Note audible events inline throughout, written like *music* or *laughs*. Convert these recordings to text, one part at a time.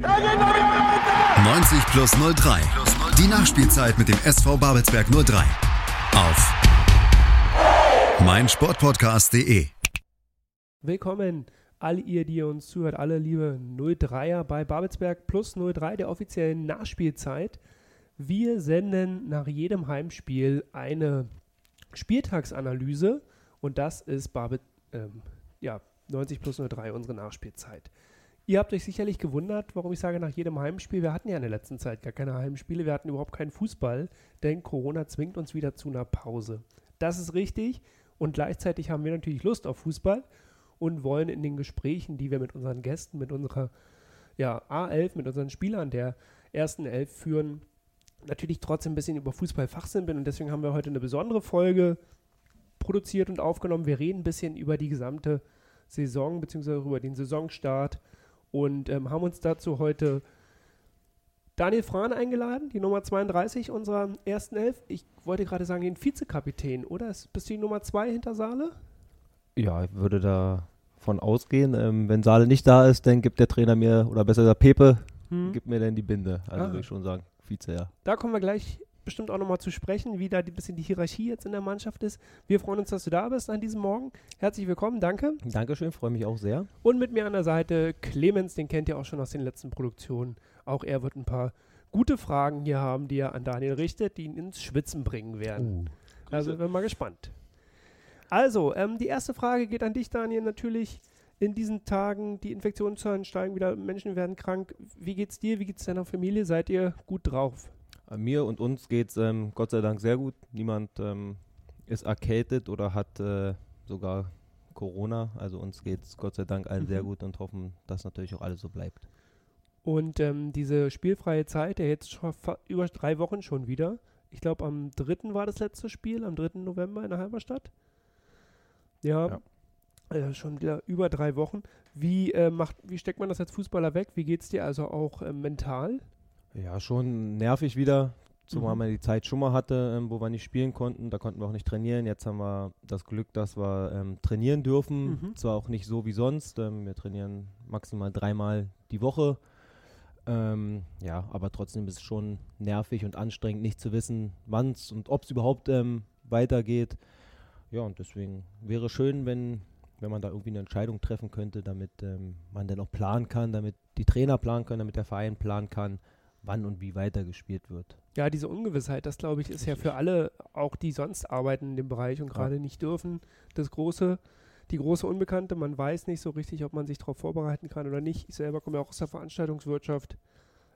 90 plus 03. Die Nachspielzeit mit dem SV Babelsberg 03. Auf meinsportpodcast.de. Willkommen, alle ihr, die uns zuhört, alle liebe 03er bei Babelsberg plus 03 der offiziellen Nachspielzeit. Wir senden nach jedem Heimspiel eine Spieltagsanalyse und das ist Babel, ähm, ja, 90 plus 03 unsere Nachspielzeit. Ihr habt euch sicherlich gewundert, warum ich sage nach jedem Heimspiel. Wir hatten ja in der letzten Zeit gar keine Heimspiele. Wir hatten überhaupt keinen Fußball, denn Corona zwingt uns wieder zu einer Pause. Das ist richtig und gleichzeitig haben wir natürlich Lust auf Fußball und wollen in den Gesprächen, die wir mit unseren Gästen, mit unserer ja, A11, mit unseren Spielern der ersten Elf führen, natürlich trotzdem ein bisschen über Fußball fachsimpeln und deswegen haben wir heute eine besondere Folge produziert und aufgenommen. Wir reden ein bisschen über die gesamte Saison bzw. über den Saisonstart und ähm, haben uns dazu heute Daniel Frahn eingeladen, die Nummer 32 unserer ersten Elf. Ich wollte gerade sagen, den Vizekapitän, oder? Bist du die Nummer 2 hinter Saale? Ja, ich würde davon ausgehen. Ähm, wenn Saale nicht da ist, dann gibt der Trainer mir, oder besser der Pepe, hm. gibt mir dann die Binde. Also ah. würde ich schon sagen, Vize, ja. Da kommen wir gleich bestimmt auch nochmal zu sprechen, wie da ein bisschen die Hierarchie jetzt in der Mannschaft ist. Wir freuen uns, dass du da bist an diesem Morgen. Herzlich willkommen, danke. Dankeschön, freue mich auch sehr. Und mit mir an der Seite Clemens, den kennt ihr auch schon aus den letzten Produktionen. Auch er wird ein paar gute Fragen hier haben, die er an Daniel richtet, die ihn ins Schwitzen bringen werden. Uh, also, wir mal gespannt. Also, ähm, die erste Frage geht an dich, Daniel, natürlich. In diesen Tagen, die Infektionszahlen steigen wieder, Menschen werden krank. Wie geht's dir? Wie geht's deiner Familie? Seid ihr gut drauf? Äh, mir und uns geht es ähm, Gott sei Dank sehr gut. Niemand ähm, ist erkältet oder hat äh, sogar Corona. Also uns geht es Gott sei Dank allen mhm. sehr gut und hoffen, dass natürlich auch alles so bleibt. Und ähm, diese spielfreie Zeit, der jetzt schon über drei Wochen schon wieder. Ich glaube, am 3. war das letzte Spiel, am 3. November in der Halberstadt. Ja, ja. Äh, schon wieder über drei Wochen. Wie, äh, macht, wie steckt man das als Fußballer weg? Wie geht es dir also auch äh, mental? Ja, schon nervig wieder, zumal mhm. man die Zeit schon mal hatte, ähm, wo wir nicht spielen konnten. Da konnten wir auch nicht trainieren. Jetzt haben wir das Glück, dass wir ähm, trainieren dürfen. Mhm. Zwar auch nicht so wie sonst. Ähm, wir trainieren maximal dreimal die Woche. Ähm, ja, aber trotzdem ist es schon nervig und anstrengend, nicht zu wissen, wann es und ob es überhaupt ähm, weitergeht. Ja, und deswegen wäre schön, wenn, wenn man da irgendwie eine Entscheidung treffen könnte, damit ähm, man dann auch planen kann, damit die Trainer planen können, damit der Verein planen kann wann und wie weiter gespielt wird. Ja, diese Ungewissheit, das glaube ich, ist ja für alle, auch die sonst arbeiten in dem Bereich und gerade ja. nicht dürfen, das große, die große Unbekannte. Man weiß nicht so richtig, ob man sich darauf vorbereiten kann oder nicht. Ich selber komme ja auch aus der Veranstaltungswirtschaft.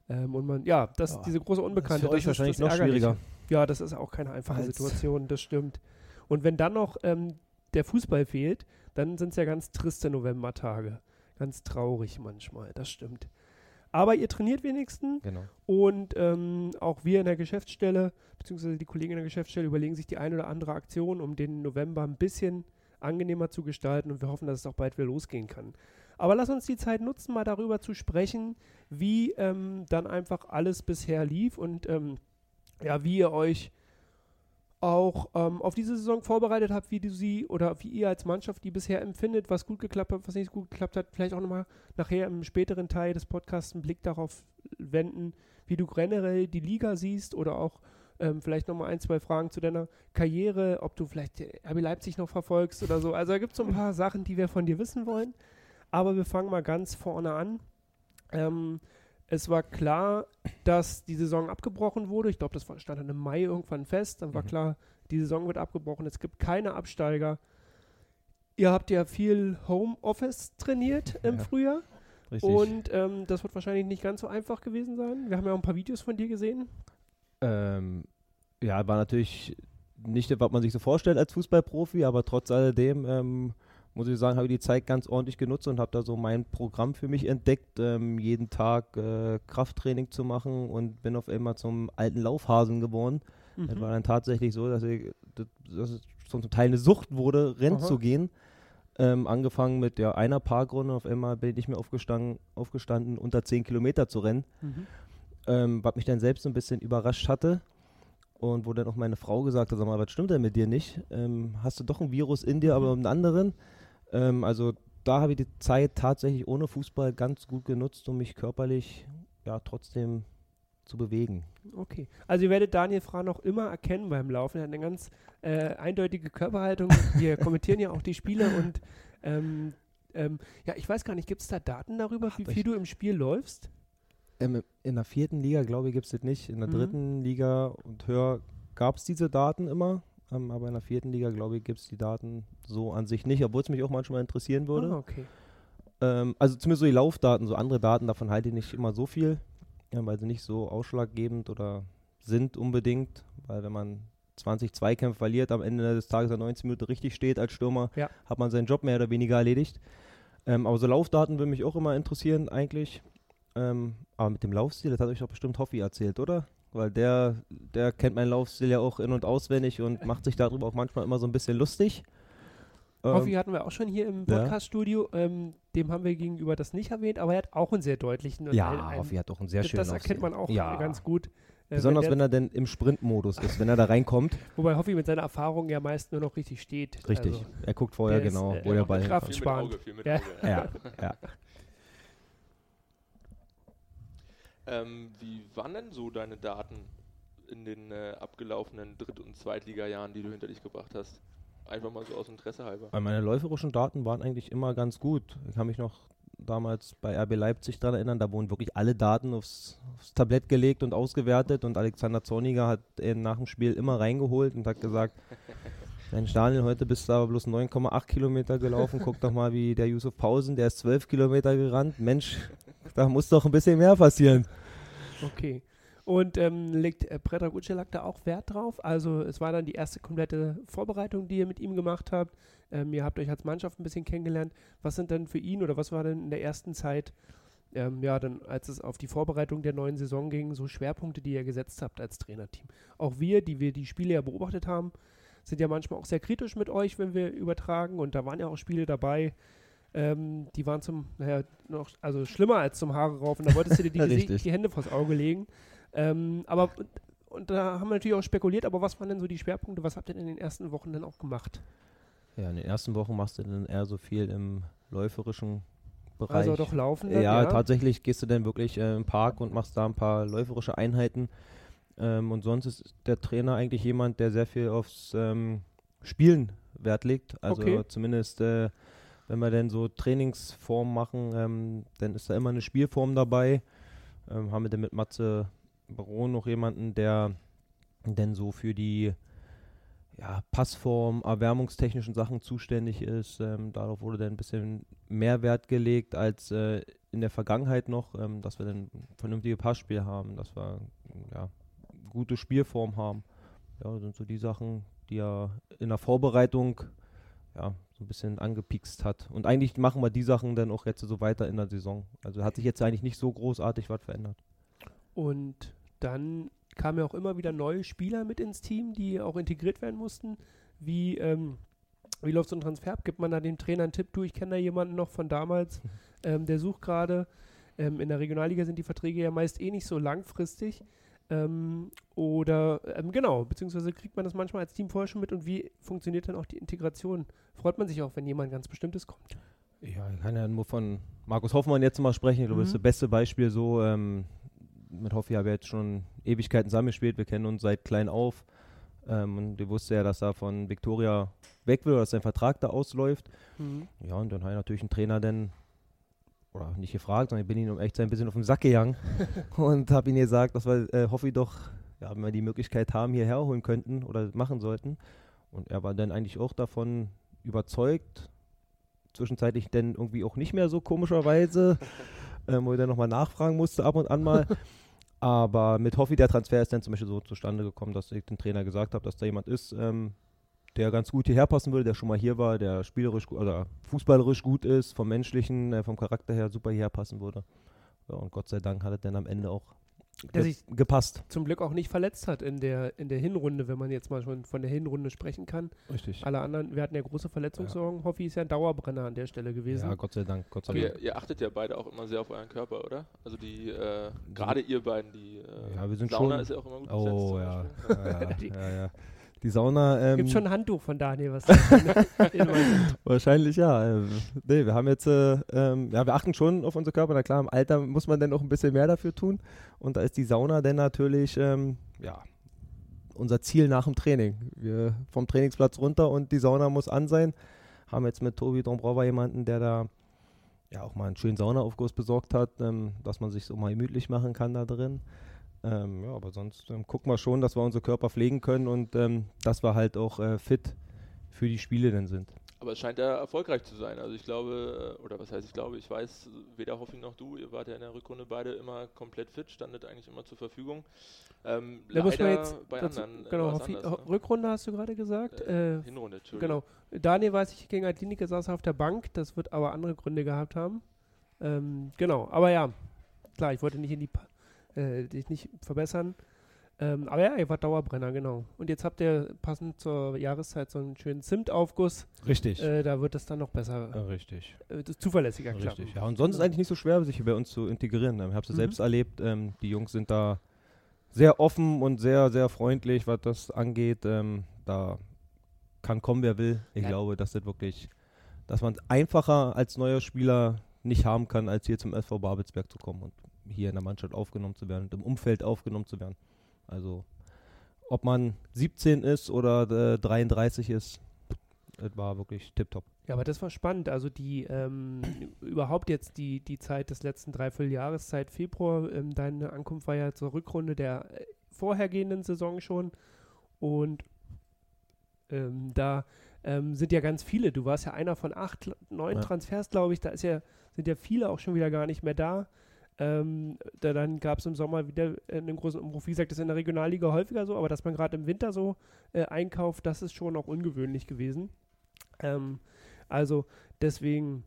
Ähm, und man, ja, das, ja, diese große Unbekannte. Das ist für euch wahrscheinlich noch schwieriger. Ja, das ist auch keine einfache Als Situation, das stimmt. Und wenn dann noch ähm, der Fußball fehlt, dann sind es ja ganz triste Novembertage. Ganz traurig manchmal, das stimmt. Aber ihr trainiert wenigstens. Genau. Und ähm, auch wir in der Geschäftsstelle, beziehungsweise die Kollegen in der Geschäftsstelle, überlegen sich die ein oder andere Aktion, um den November ein bisschen angenehmer zu gestalten. Und wir hoffen, dass es auch bald wieder losgehen kann. Aber lass uns die Zeit nutzen, mal darüber zu sprechen, wie ähm, dann einfach alles bisher lief und ähm, ja, wie ihr euch auch ähm, auf diese Saison vorbereitet habt, wie du sie oder wie ihr als Mannschaft die bisher empfindet, was gut geklappt hat, was nicht gut geklappt hat. Vielleicht auch nochmal nachher im späteren Teil des Podcasts einen Blick darauf wenden, wie du generell die Liga siehst oder auch ähm, vielleicht nochmal ein, zwei Fragen zu deiner Karriere, ob du vielleicht RB Leipzig noch verfolgst oder so. Also da gibt es so ein paar Sachen, die wir von dir wissen wollen. Aber wir fangen mal ganz vorne an. Ähm, es war klar, dass die Saison abgebrochen wurde. Ich glaube, das stand dann im Mai irgendwann fest. Dann war mhm. klar, die Saison wird abgebrochen. Es gibt keine Absteiger. Ihr habt ja viel Homeoffice trainiert im ja, Frühjahr. Richtig. Und ähm, das wird wahrscheinlich nicht ganz so einfach gewesen sein. Wir haben ja auch ein paar Videos von dir gesehen. Ähm, ja, war natürlich nicht, was man sich so vorstellt als Fußballprofi, aber trotz alledem ähm, muss ich sagen, habe ich die Zeit ganz ordentlich genutzt und habe da so mein Programm für mich entdeckt, ähm, jeden Tag äh, Krafttraining zu machen und bin auf einmal zum alten Laufhasen geworden. Mhm. Das war dann tatsächlich so, dass, ich, dass es zum Teil eine Sucht wurde, Rennen Aha. zu gehen. Ähm, angefangen mit ja, einer Parkrunde, auf einmal bin ich nicht mehr aufgestanden, aufgestanden unter 10 Kilometer zu rennen. Mhm. Ähm, was mich dann selbst so ein bisschen überrascht hatte. Und wo dann auch meine Frau gesagt hat, sag mal, was stimmt denn mit dir nicht? Ähm, hast du doch ein Virus in dir, aber mhm. einen anderen? Ähm, also da habe ich die Zeit tatsächlich ohne Fußball ganz gut genutzt, um mich körperlich ja trotzdem zu bewegen. Okay. Also ihr werdet Daniel Frah noch immer erkennen beim Laufen. Er hat eine ganz äh, eindeutige Körperhaltung. Wir *laughs* kommentieren ja auch die Spiele und ähm, ähm, ja, ich weiß gar nicht, gibt es da Daten darüber, wie viel du im Spiel läufst? Ähm, in der vierten Liga, glaube ich, gibt es das nicht. In der Mhm. dritten Liga und höher gab es diese Daten immer. Ähm, aber in der vierten Liga, glaube ich, gibt es die Daten so an sich nicht, obwohl es mich auch manchmal interessieren würde. Ah, okay. Ähm, also zumindest so die Laufdaten, so andere Daten, davon halte ich nicht immer so viel, ja, weil sie nicht so ausschlaggebend oder sind unbedingt, weil wenn man 20 Zweikämpfe verliert, am Ende des Tages an 90 Minuten richtig steht als Stürmer, Ja. hat man seinen Job mehr oder weniger erledigt. Ähm, aber so Laufdaten würde mich auch immer interessieren eigentlich. Ähm, aber mit dem Laufstil, das hat euch doch bestimmt Hoffi erzählt, oder? Weil der, der kennt meinen Laufstil ja auch in- und auswendig und macht sich darüber auch manchmal immer so ein bisschen lustig. Ähm, Hoffi hatten wir auch schon hier im ja. Podcaststudio. Ähm, dem haben wir gegenüber das nicht erwähnt, aber er hat auch einen sehr deutlichen. ja, Hoffi hat doch einen sehr schönen das erkennt man auch Ja. ganz gut. Äh, Besonders der, wenn er denn im Sprintmodus ist, wenn er da reinkommt. *laughs* Wobei Hoffi mit seiner Erfahrung ja meist nur noch richtig steht. Richtig. Also, er guckt vorher der ist, genau, äh, wo der Ball Kraft. hinkommt. Viel mit sparen. Auge, viel mit Ja. Auge. Ja, ja. Ähm, wie waren denn so deine Daten in den äh, abgelaufenen Dritt- und Zweitliga-Jahren, die du hinter dich gebracht hast? Einfach mal so aus Interesse halber. Weil Meine läuferischen Daten waren eigentlich immer ganz gut. Ich kann mich noch damals bei RB Leipzig daran erinnern, da wurden wirklich alle Daten aufs, aufs Tablett gelegt und ausgewertet und Alexander Zorniger hat ihn nach dem Spiel immer reingeholt und hat gesagt, *laughs* Mensch Daniel, heute bist du aber bloß 9,8 Kilometer gelaufen, guck doch mal wie der Yusuf Pausen, der ist 12 Kilometer gerannt, Mensch, da muss doch ein bisschen mehr passieren. Okay. Und ähm, legt äh, Predrag Ucelak da auch Wert drauf? Also es war dann die erste komplette Vorbereitung, die ihr mit ihm gemacht habt. Ähm, ihr habt euch als Mannschaft ein bisschen kennengelernt. Was sind denn für ihn oder was war denn in der ersten Zeit, ähm, ja, dann als es auf die Vorbereitung der neuen Saison ging, so Schwerpunkte, die ihr gesetzt habt als Trainerteam? Auch wir, die wir die Spiele ja beobachtet haben, sind ja manchmal auch sehr kritisch mit euch, wenn wir übertragen. Und da waren ja auch Spiele dabei, ähm, die waren zum, naja, noch, also schlimmer als zum Haare rauf. Und da wolltest du dir *laughs* die, die Hände vors Auge legen. Ähm, aber und, und da haben wir natürlich auch spekuliert, aber was waren denn so die Schwerpunkte? Was habt ihr denn in den ersten Wochen dann auch gemacht? Ja, in den ersten Wochen machst du dann eher so viel im läuferischen Bereich. Also doch laufen dann, ja, ja? tatsächlich gehst du dann wirklich äh, im Park und machst da ein paar läuferische Einheiten. Ähm, und sonst ist der Trainer eigentlich jemand, der sehr viel aufs ähm, Spielen Wert legt. Also Okay. zumindest, äh, wenn wir dann so Trainingsformen machen, ähm, dann ist da immer eine Spielform dabei. Ähm, haben wir dann mit Matze Baron noch jemanden, der denn so für die ja, Passform, erwärmungstechnischen Sachen zuständig ist. Ähm, darauf wurde dann ein bisschen mehr Wert gelegt als äh, in der Vergangenheit noch, ähm, dass wir dann ein vernünftiges Passspiel haben, dass wir ja, gute Spielform haben. Ja, das sind so die Sachen, die er in der Vorbereitung ja, so ein bisschen angepikst hat. Und eigentlich machen wir die Sachen dann auch jetzt so weiter in der Saison. Also hat sich jetzt eigentlich nicht so großartig was verändert. Und dann kamen ja auch immer wieder neue Spieler mit ins Team, die auch integriert werden mussten. Wie, ähm, wie läuft so ein Transfer? ab? Gibt man da dem Trainer einen Tipp? Du, ich kenne da jemanden noch von damals, *laughs* ähm, der sucht gerade. Ähm, in der Regionalliga sind die Verträge ja meist eh nicht so langfristig. Ähm, oder ähm, genau, beziehungsweise kriegt man das manchmal als Team vorher schon mit und wie funktioniert dann auch die Integration? Freut man sich auch, wenn jemand ganz Bestimmtes kommt? Ja, ich kann ja nur von Markus Hoffmann jetzt mal sprechen. Ich glaube, das ist Mhm. das beste Beispiel so. Ähm, mit Hoffi habe ich jetzt schon Ewigkeiten zusammengespielt. Wir kennen uns seit klein auf. Ähm, und ich wusste ja, dass er von Victoria weg will oder dass sein Vertrag da ausläuft. Ja, und dann habe ich natürlich einen Trainer dann, oder nicht gefragt, sondern ich bin ihm um echt ein bisschen auf den Sack gegangen *laughs* und habe ihm gesagt, dass wir äh, Hoffi doch, ja, wenn wir die Möglichkeit haben, hierher holen könnten oder machen sollten. Und er war dann eigentlich auch davon überzeugt, zwischenzeitlich dann irgendwie auch nicht mehr so komischerweise, *laughs* ähm, wo ich dann nochmal nachfragen musste ab und an mal. *laughs* Aber mit Hoffi, der Transfer ist dann zum Beispiel so zustande gekommen, dass ich dem Trainer gesagt habe, dass da jemand ist, ähm, der ganz gut hierher passen würde, der schon mal hier war, der spielerisch oder fußballerisch gut ist, vom menschlichen, äh, vom Charakter her super hierher passen würde. Ja, und Gott sei Dank hat er dann am Ende auch Der sich gepasst. zum Glück auch nicht verletzt hat in der, in der Hinrunde, wenn man jetzt mal schon von der Hinrunde sprechen kann. Richtig. Alle anderen, wir hatten ja große Verletzungssorgen. Hoffi ist ja ein Dauerbrenner an der Stelle gewesen. Ja, Gott sei Dank, Gott sei Aber Dank. ihr, ihr achtet ja beide auch immer sehr auf euren Körper, oder? Also die, äh, gerade ihr beiden, die äh, Ja, wir sind Sauna schon- ist ja auch immer gut Oh besetzt ja. zum ja, Die- ja, ja. *laughs* Die Sauna. Ähm, Gibt schon ein Handtuch von Daniel, was *laughs* Wahrscheinlich ja. Ähm, nee, wir haben jetzt, äh, ähm, ja, wir achten schon auf unser Körper. Na klar, im Alter muss man dann auch ein bisschen mehr dafür tun. Und da ist die Sauna dann natürlich, ähm, ja, unser Ziel nach dem Training. Wir vom Trainingsplatz runter und die Sauna muss an sein. Haben jetzt mit Tobi Dombrauer jemanden, der da ja auch mal einen schönen Saunaaufguss besorgt hat, ähm, dass man sich so mal gemütlich machen kann da drin. Ähm, ja, aber sonst ähm, gucken wir schon, dass wir unsere Körper pflegen können und ähm, dass wir halt auch äh, fit für die Spiele dann sind. Aber es scheint ja erfolgreich zu sein. Also ich glaube, äh, oder was heißt ich glaube, ich weiß, weder Hoffing noch du, ihr wart ja in der Rückrunde beide immer komplett fit, standet eigentlich immer zur Verfügung. Ähm, Da muss man jetzt bei dazu, anderen äh, genau, Hoffi- anders, ne? Rückrunde hast du gerade gesagt. Äh, Äh, Hinrunde, Entschuldigung. genau. Daniel weiß ich, gegen Atletico saß er auf der Bank. Das wird aber andere Gründe gehabt haben. Ähm, genau, aber ja, klar, ich wollte nicht in die Pa- äh, dich nicht verbessern. Ähm, aber ja, ihr wart Dauerbrenner, genau. Und jetzt habt ihr passend zur Jahreszeit so einen schönen Zimtaufguss. Richtig. Äh, da wird es dann noch besser, richtig. äh, das zuverlässiger klappen. Richtig, ja. Und sonst ist es eigentlich nicht so schwer, sich hier bei uns zu integrieren. Ich habe es Mhm. selbst erlebt. Ähm, die Jungs sind da sehr offen und sehr, sehr freundlich, was das angeht. Ähm, da kann kommen, wer will. Ich Ja. glaube, dass das wirklich, dass man es einfacher als neuer Spieler nicht haben kann, als hier zum SV Babelsberg zu kommen und hier in der Mannschaft aufgenommen zu werden und im Umfeld aufgenommen zu werden. Also, ob man 17 ist oder äh, 33 ist, das war wirklich tipptopp. Ja, aber das war spannend. Also die ähm, überhaupt jetzt die, die Zeit des letzten Dreivierteljahres, seit Februar, ähm, deine Ankunft war ja zur Rückrunde der äh, vorhergehenden Saison schon. Und ähm, da ähm, sind ja ganz viele. Du warst ja einer von acht, neun Ja. Transfers, glaube ich. Da ist ja, sind ja viele auch schon wieder gar nicht mehr da. Ähm, da, dann gab es im Sommer wieder äh, einen großen Umbruch. Wie gesagt, das ist in der Regionalliga häufiger so, aber dass man gerade im Winter so äh, einkauft, das ist schon auch ungewöhnlich gewesen. Ähm, also deswegen,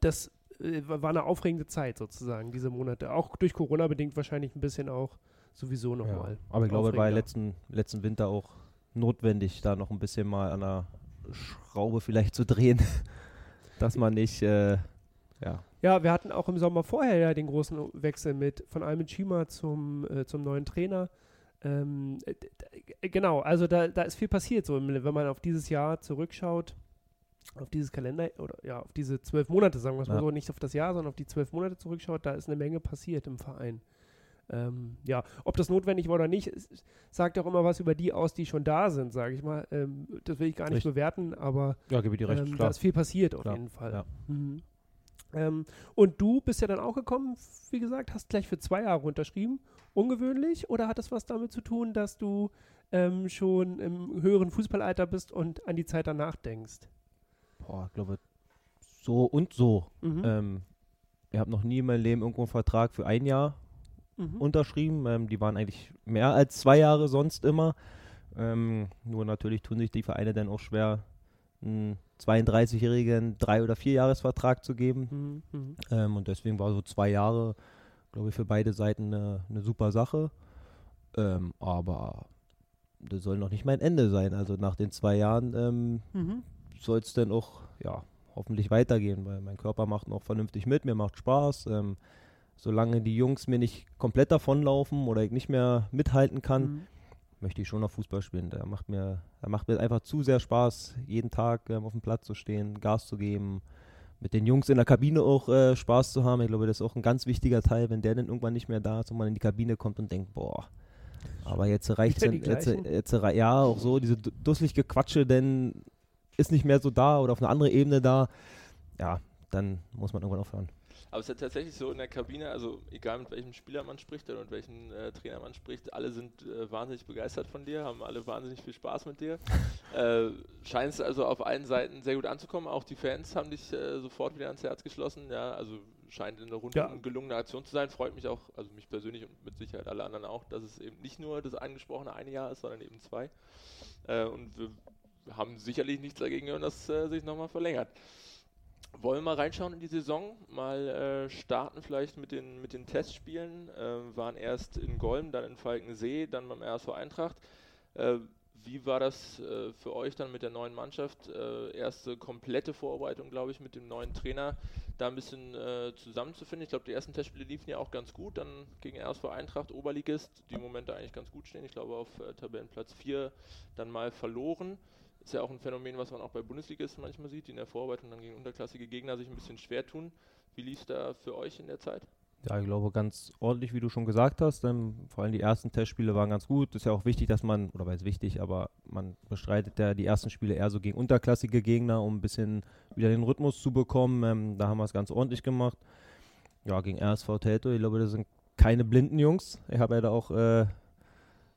das äh, war eine aufregende Zeit sozusagen, diese Monate. Auch durch Corona bedingt wahrscheinlich ein bisschen auch sowieso nochmal. Aber ich glaube, es war ja letzten, letzten Winter auch notwendig, da noch ein bisschen mal an der Schraube vielleicht zu drehen, *laughs* dass man nicht, äh, ja, Ja, wir hatten auch im Sommer vorher ja den großen Wechsel mit von Almen Schima zum, äh, zum neuen Trainer. Ähm, äh, genau, also da, da ist viel passiert, so im, wenn man auf dieses Jahr zurückschaut, auf dieses Kalender oder ja, auf diese zwölf Monate, sagen wir es mal Ja. so, nicht auf das Jahr, sondern auf die zwölf Monate zurückschaut, da ist eine Menge passiert im Verein. Ähm, ja, ob das notwendig war oder nicht, es sagt auch immer was über die aus, die schon da sind, sage ich mal. Ähm, das will ich gar nicht Richtig. bewerten, aber ja, gebe dir recht, ähm, da ist viel passiert auf Klar, jeden Fall. ja. Mhm. Ähm, und du bist ja dann auch gekommen, wie gesagt, hast gleich für zwei Jahre unterschrieben. Ungewöhnlich oder hat das was damit zu tun, dass du ähm, schon im höheren Fußballalter bist und an die Zeit danach denkst? Boah, ich glaube, so und so. Mhm. Ähm, ich habe noch nie in meinem Leben irgendwo einen Vertrag für ein Jahr Mhm. unterschrieben. Ähm, die waren eigentlich mehr als zwei Jahre sonst immer. Ähm, nur natürlich tun sich die Vereine dann auch schwer, 32-Jährigen drei- oder vierjahresvertrag zu geben. Mhm. Mhm. Ähm, und deswegen war so zwei Jahre, glaube ich, für beide Seiten eine, eine super Sache. Ähm, aber das soll noch nicht mein Ende sein. Also nach den zwei Jahren ähm, Mhm. soll es dann auch, ja, hoffentlich weitergehen, weil mein Körper macht noch vernünftig mit, mir macht Spaß. Ähm, solange die Jungs mir nicht komplett davonlaufen oder ich nicht mehr mithalten kann, Mhm. Möchte ich schon noch Fußball spielen. Da macht mir, da macht mir einfach zu sehr Spaß, jeden Tag ähm, auf dem Platz zu stehen, Gas zu geben, mit den Jungs in der Kabine auch äh, Spaß zu haben. Ich glaube, das ist auch ein ganz wichtiger Teil, wenn der dann irgendwann nicht mehr da ist und man in die Kabine kommt und denkt, boah, aber jetzt reicht es. Jetzt, jetzt, rei- ja, auch so, diese du- dusselige Quatsche, denn ist nicht mehr so da oder auf einer anderen Ebene da. Ja, dann muss man irgendwann aufhören. Aber es ist ja tatsächlich so in der Kabine, also egal mit welchem Spieler man spricht oder mit welchem äh, Trainer man spricht, alle sind äh, wahnsinnig begeistert von dir, haben alle wahnsinnig viel Spaß mit dir. *laughs* äh, scheinst also auf allen Seiten sehr gut anzukommen. Auch die Fans haben dich äh, sofort wieder ans Herz geschlossen. Ja, also scheint eine rundum Ja. gelungene Aktion zu sein. Freut mich auch, also mich persönlich und mit Sicherheit alle anderen auch, dass es eben nicht nur das angesprochene eine Jahr ist, sondern eben zwei. Äh, und wir haben sicherlich nichts dagegen, wenn das äh, sich nochmal verlängert. Wollen wir mal reinschauen in die Saison, mal äh, starten vielleicht mit den, mit den Testspielen. Äh, waren erst in Golm, dann in Falkensee, dann beim RSV Eintracht. Äh, wie war das äh, für euch dann mit der neuen Mannschaft? Äh, erste komplette Vorbereitung, glaube ich, mit dem neuen Trainer, da ein bisschen äh, zusammenzufinden. Ich glaube, die ersten Testspiele liefen ja auch ganz gut. Dann gegen RSV Eintracht, Oberligist, die im Moment eigentlich ganz gut stehen. Ich glaube, auf Tabellenplatz 4 dann mal verloren. Ist ja auch ein Phänomen, was man auch bei Bundesligisten manchmal sieht, die in der Vorarbeitung dann gegen unterklassige Gegner sich ein bisschen schwer tun. Wie lief es da für euch in der Zeit? Ja, ich glaube ganz ordentlich, wie du schon gesagt hast. Ähm, vor allem die ersten Testspiele waren ganz gut. Ist ja auch wichtig, dass man, oder weiß wichtig, aber man bestreitet ja die ersten Spiele eher so gegen unterklassige Gegner, um ein bisschen wieder den Rhythmus zu bekommen. Ähm, da haben wir es ganz ordentlich gemacht. Ja, gegen RSV Telto, ich glaube, das sind keine blinden Jungs. Ich habe ja da auch äh,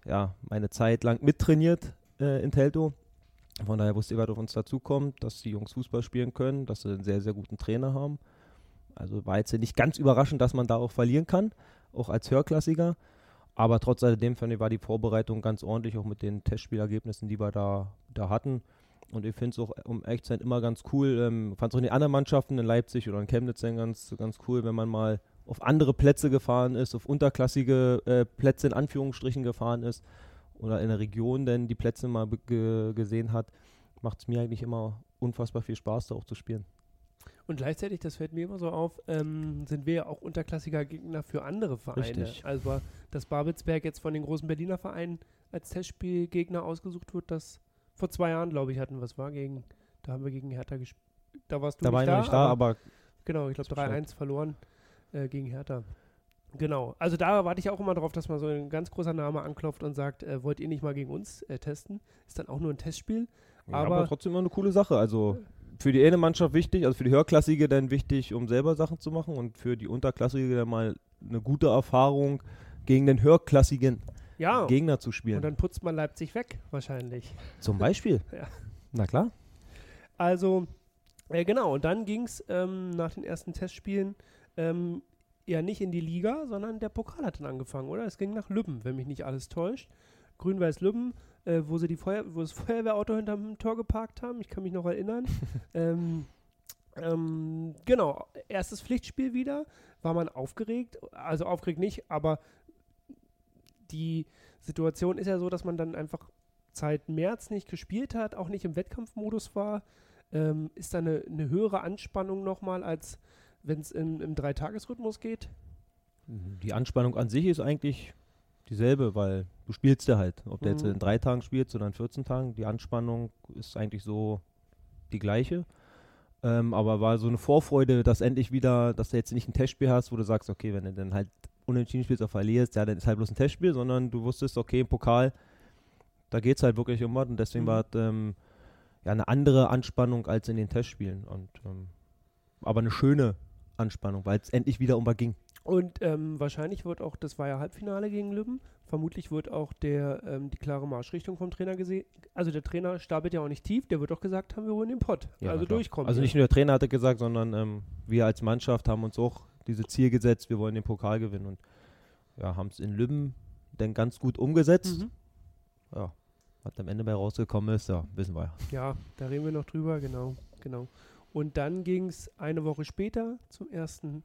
ja, meine Zeit lang mittrainiert äh, in Telto. Von daher wusste ich, was auf uns dazukommt, dass die Jungs Fußball spielen können, dass sie einen sehr, sehr guten Trainer haben. Also war jetzt nicht ganz überraschend, dass man da auch verlieren kann, auch als Hörklassiker. Aber trotz alledem fand ich, war die Vorbereitung ganz ordentlich, auch mit den Testspielergebnissen, die wir da, da hatten. Und ich finde es auch, um echt sein, immer ganz cool. Ähm, fand es auch in den anderen Mannschaften in Leipzig oder in Chemnitz ganz, ganz cool, wenn man mal auf andere Plätze gefahren ist, auf unterklassige äh, Plätze in Anführungsstrichen gefahren ist oder in der Region denn die Plätze mal gesehen hat, macht es mir eigentlich immer unfassbar viel Spaß, da auch zu spielen. Und gleichzeitig, das fällt mir immer so auf, ähm, sind wir ja auch unterklassiger Gegner für andere Vereine. Richtig. Also, dass Babelsberg jetzt von den großen Berliner Vereinen als Testspielgegner ausgesucht wird, das vor zwei Jahren, glaube ich, hatten. Was war gegen, da haben wir gegen Hertha gespielt. Da warst du da nicht war da. nicht da, aber, aber genau, ich glaube 3-1 verloren äh, gegen Hertha. Genau, also da warte ich auch immer darauf, dass mal so ein ganz großer Name anklopft und sagt, äh, wollt ihr nicht mal gegen uns äh, testen? Ist dann auch nur ein Testspiel. Ja, aber, aber, trotzdem immer eine coole Sache. Also für die eine Mannschaft wichtig, also für die Höherklassige dann wichtig, um selber Sachen zu machen und für die Unterklassige dann mal eine gute Erfahrung gegen den höherklassigen ja. Gegner zu spielen. Und dann putzt man Leipzig weg, wahrscheinlich. *laughs* Zum Beispiel. *laughs* ja. Na klar. Also, äh, genau, und dann ging es ähm, nach den ersten Testspielen ähm, ja nicht in die Liga, sondern der Pokal hat dann angefangen, oder? Es ging nach Lübben, wenn mich nicht alles täuscht. Grün-Weiß Lübben, äh, wo sie die Feuer wo das Feuerwehrauto hinterm Tor geparkt haben. Ich kann mich noch erinnern. *laughs* ähm, ähm, genau, erstes Pflichtspiel wieder. War man aufgeregt? Also aufgeregt nicht, aber die Situation ist ja so, dass man dann einfach seit März nicht gespielt hat, auch nicht im Wettkampfmodus war. Ähm, ist da eine, eine höhere Anspannung nochmal als wenn es im Dreitagesrhythmus geht? Die Anspannung an sich ist eigentlich dieselbe, weil du spielst ja halt. Ob du jetzt mhm. in drei Tagen spielst oder in 14 Tagen, die Anspannung ist eigentlich so die gleiche. Ähm, aber war so eine Vorfreude, dass endlich wieder, dass du jetzt nicht ein Testspiel hast, wo du sagst, okay, wenn du dann halt unentschieden spielst oder verlierst, ja, dann ist halt bloß ein Testspiel, sondern du wusstest, okay, im Pokal, da geht es halt wirklich um was und deswegen mhm. war es ähm, ja eine andere Anspannung als in den Testspielen. Und ähm, aber eine schöne Anspannung, weil es endlich wieder um was ging. Und ähm, wahrscheinlich wird auch, das war ja Halbfinale gegen Lübben, vermutlich wird auch der, ähm, die klare Marschrichtung vom Trainer gesehen. Also der Trainer stapelt ja auch nicht tief, der wird doch gesagt haben, wir holen den Pott. Ja, also durchkommen. Also nicht nur der Trainer hatte gesagt, sondern ähm, wir als Mannschaft haben uns auch diese Ziel gesetzt, wir wollen den Pokal gewinnen. Und ja, haben es in Lübben dann ganz gut umgesetzt. Mhm. Ja, was am Ende bei rausgekommen ist, ja, wissen wir. Ja, da reden wir noch drüber, genau, genau. Und dann ging es eine Woche später zum ersten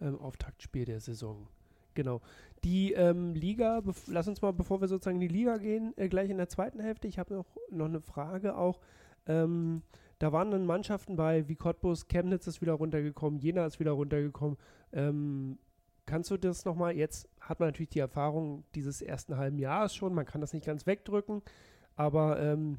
ähm, Auftaktspiel der Saison. Genau. Die ähm, Liga, lass uns mal, bevor wir sozusagen in die Liga gehen, äh, gleich in der zweiten Hälfte. Ich habe noch, noch eine Frage auch. Ähm, da waren dann Mannschaften bei wie Cottbus, Chemnitz ist wieder runtergekommen, Jena ist wieder runtergekommen. Ähm, kannst du das nochmal, jetzt hat man natürlich die Erfahrung dieses ersten halben Jahres schon, man kann das nicht ganz wegdrücken, aber ähm,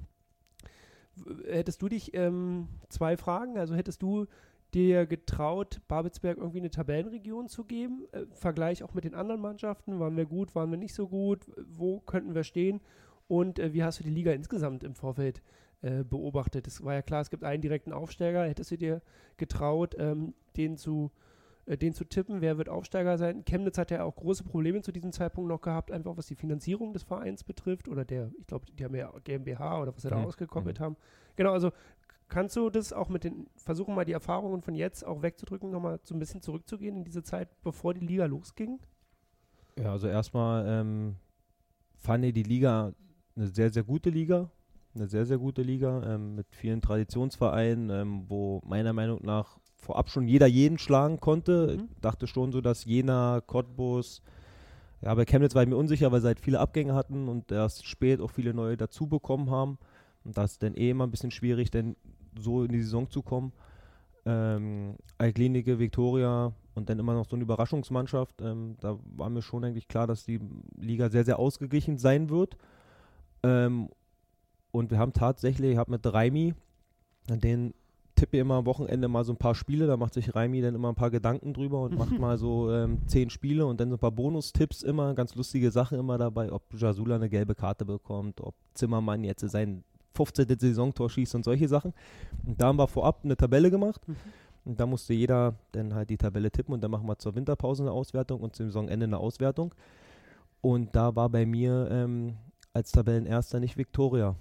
hättest du dich, ähm, zwei Fragen, also hättest du dir getraut, Babelsberg irgendwie eine Tabellenregion zu geben? Äh, Vergleich auch mit den anderen Mannschaften. Waren wir gut, waren wir nicht so gut? Wo könnten wir stehen? Und äh, wie hast du die Liga insgesamt im Vorfeld äh, beobachtet? Es war ja klar, es gibt einen direkten Aufsteiger. Hättest du dir getraut, ähm, den zu den zu tippen, wer wird Aufsteiger sein. Chemnitz hat ja auch große Probleme zu diesem Zeitpunkt noch gehabt, einfach was die Finanzierung des Vereins betrifft oder der, ich glaube, die haben ja GmbH oder was sie mhm. da ausgekoppelt mhm. haben. Genau, also kannst du das auch mit den, versuchen mal die Erfahrungen von jetzt auch wegzudrücken, nochmal so ein bisschen zurückzugehen in diese Zeit, bevor die Liga losging? Ja, also erstmal ähm, fand ich die Liga eine sehr, sehr gute Liga. Eine sehr, sehr gute Liga ähm, mit vielen Traditionsvereinen, ähm, wo meiner Meinung nach vorab schon jeder jeden schlagen konnte. Mhm. Ich dachte schon so, dass Jena, Cottbus, ja, bei Chemnitz war ich mir unsicher, weil sie halt viele Abgänge hatten und erst spät auch viele neue dazu bekommen haben. Und das ist dann eh immer ein bisschen schwierig, denn so in die Saison zu kommen. Ähm, Altklinike, Viktoria und dann immer noch so eine Überraschungsmannschaft. Ähm, da war mir schon eigentlich klar, dass die Liga sehr, sehr ausgeglichen sein wird. Ähm, und wir haben tatsächlich, ich habe mit Reimi, den tippe immer am Wochenende mal so ein paar Spiele, da macht sich Reimi dann immer ein paar Gedanken drüber und macht *laughs* mal so ähm, zehn Spiele und dann so ein paar Bonustipps immer, ganz lustige Sachen immer dabei, ob Jasula eine gelbe Karte bekommt, ob Zimmermann jetzt sein 15. Saisontor schießt und solche Sachen. Und da haben wir vorab eine Tabelle gemacht. Mhm. Und da musste jeder dann halt die Tabelle tippen und dann machen wir zur Winterpause eine Auswertung und zum Saisonende eine Auswertung. Und da war bei mir ähm, als Tabellenerster nicht Viktoria,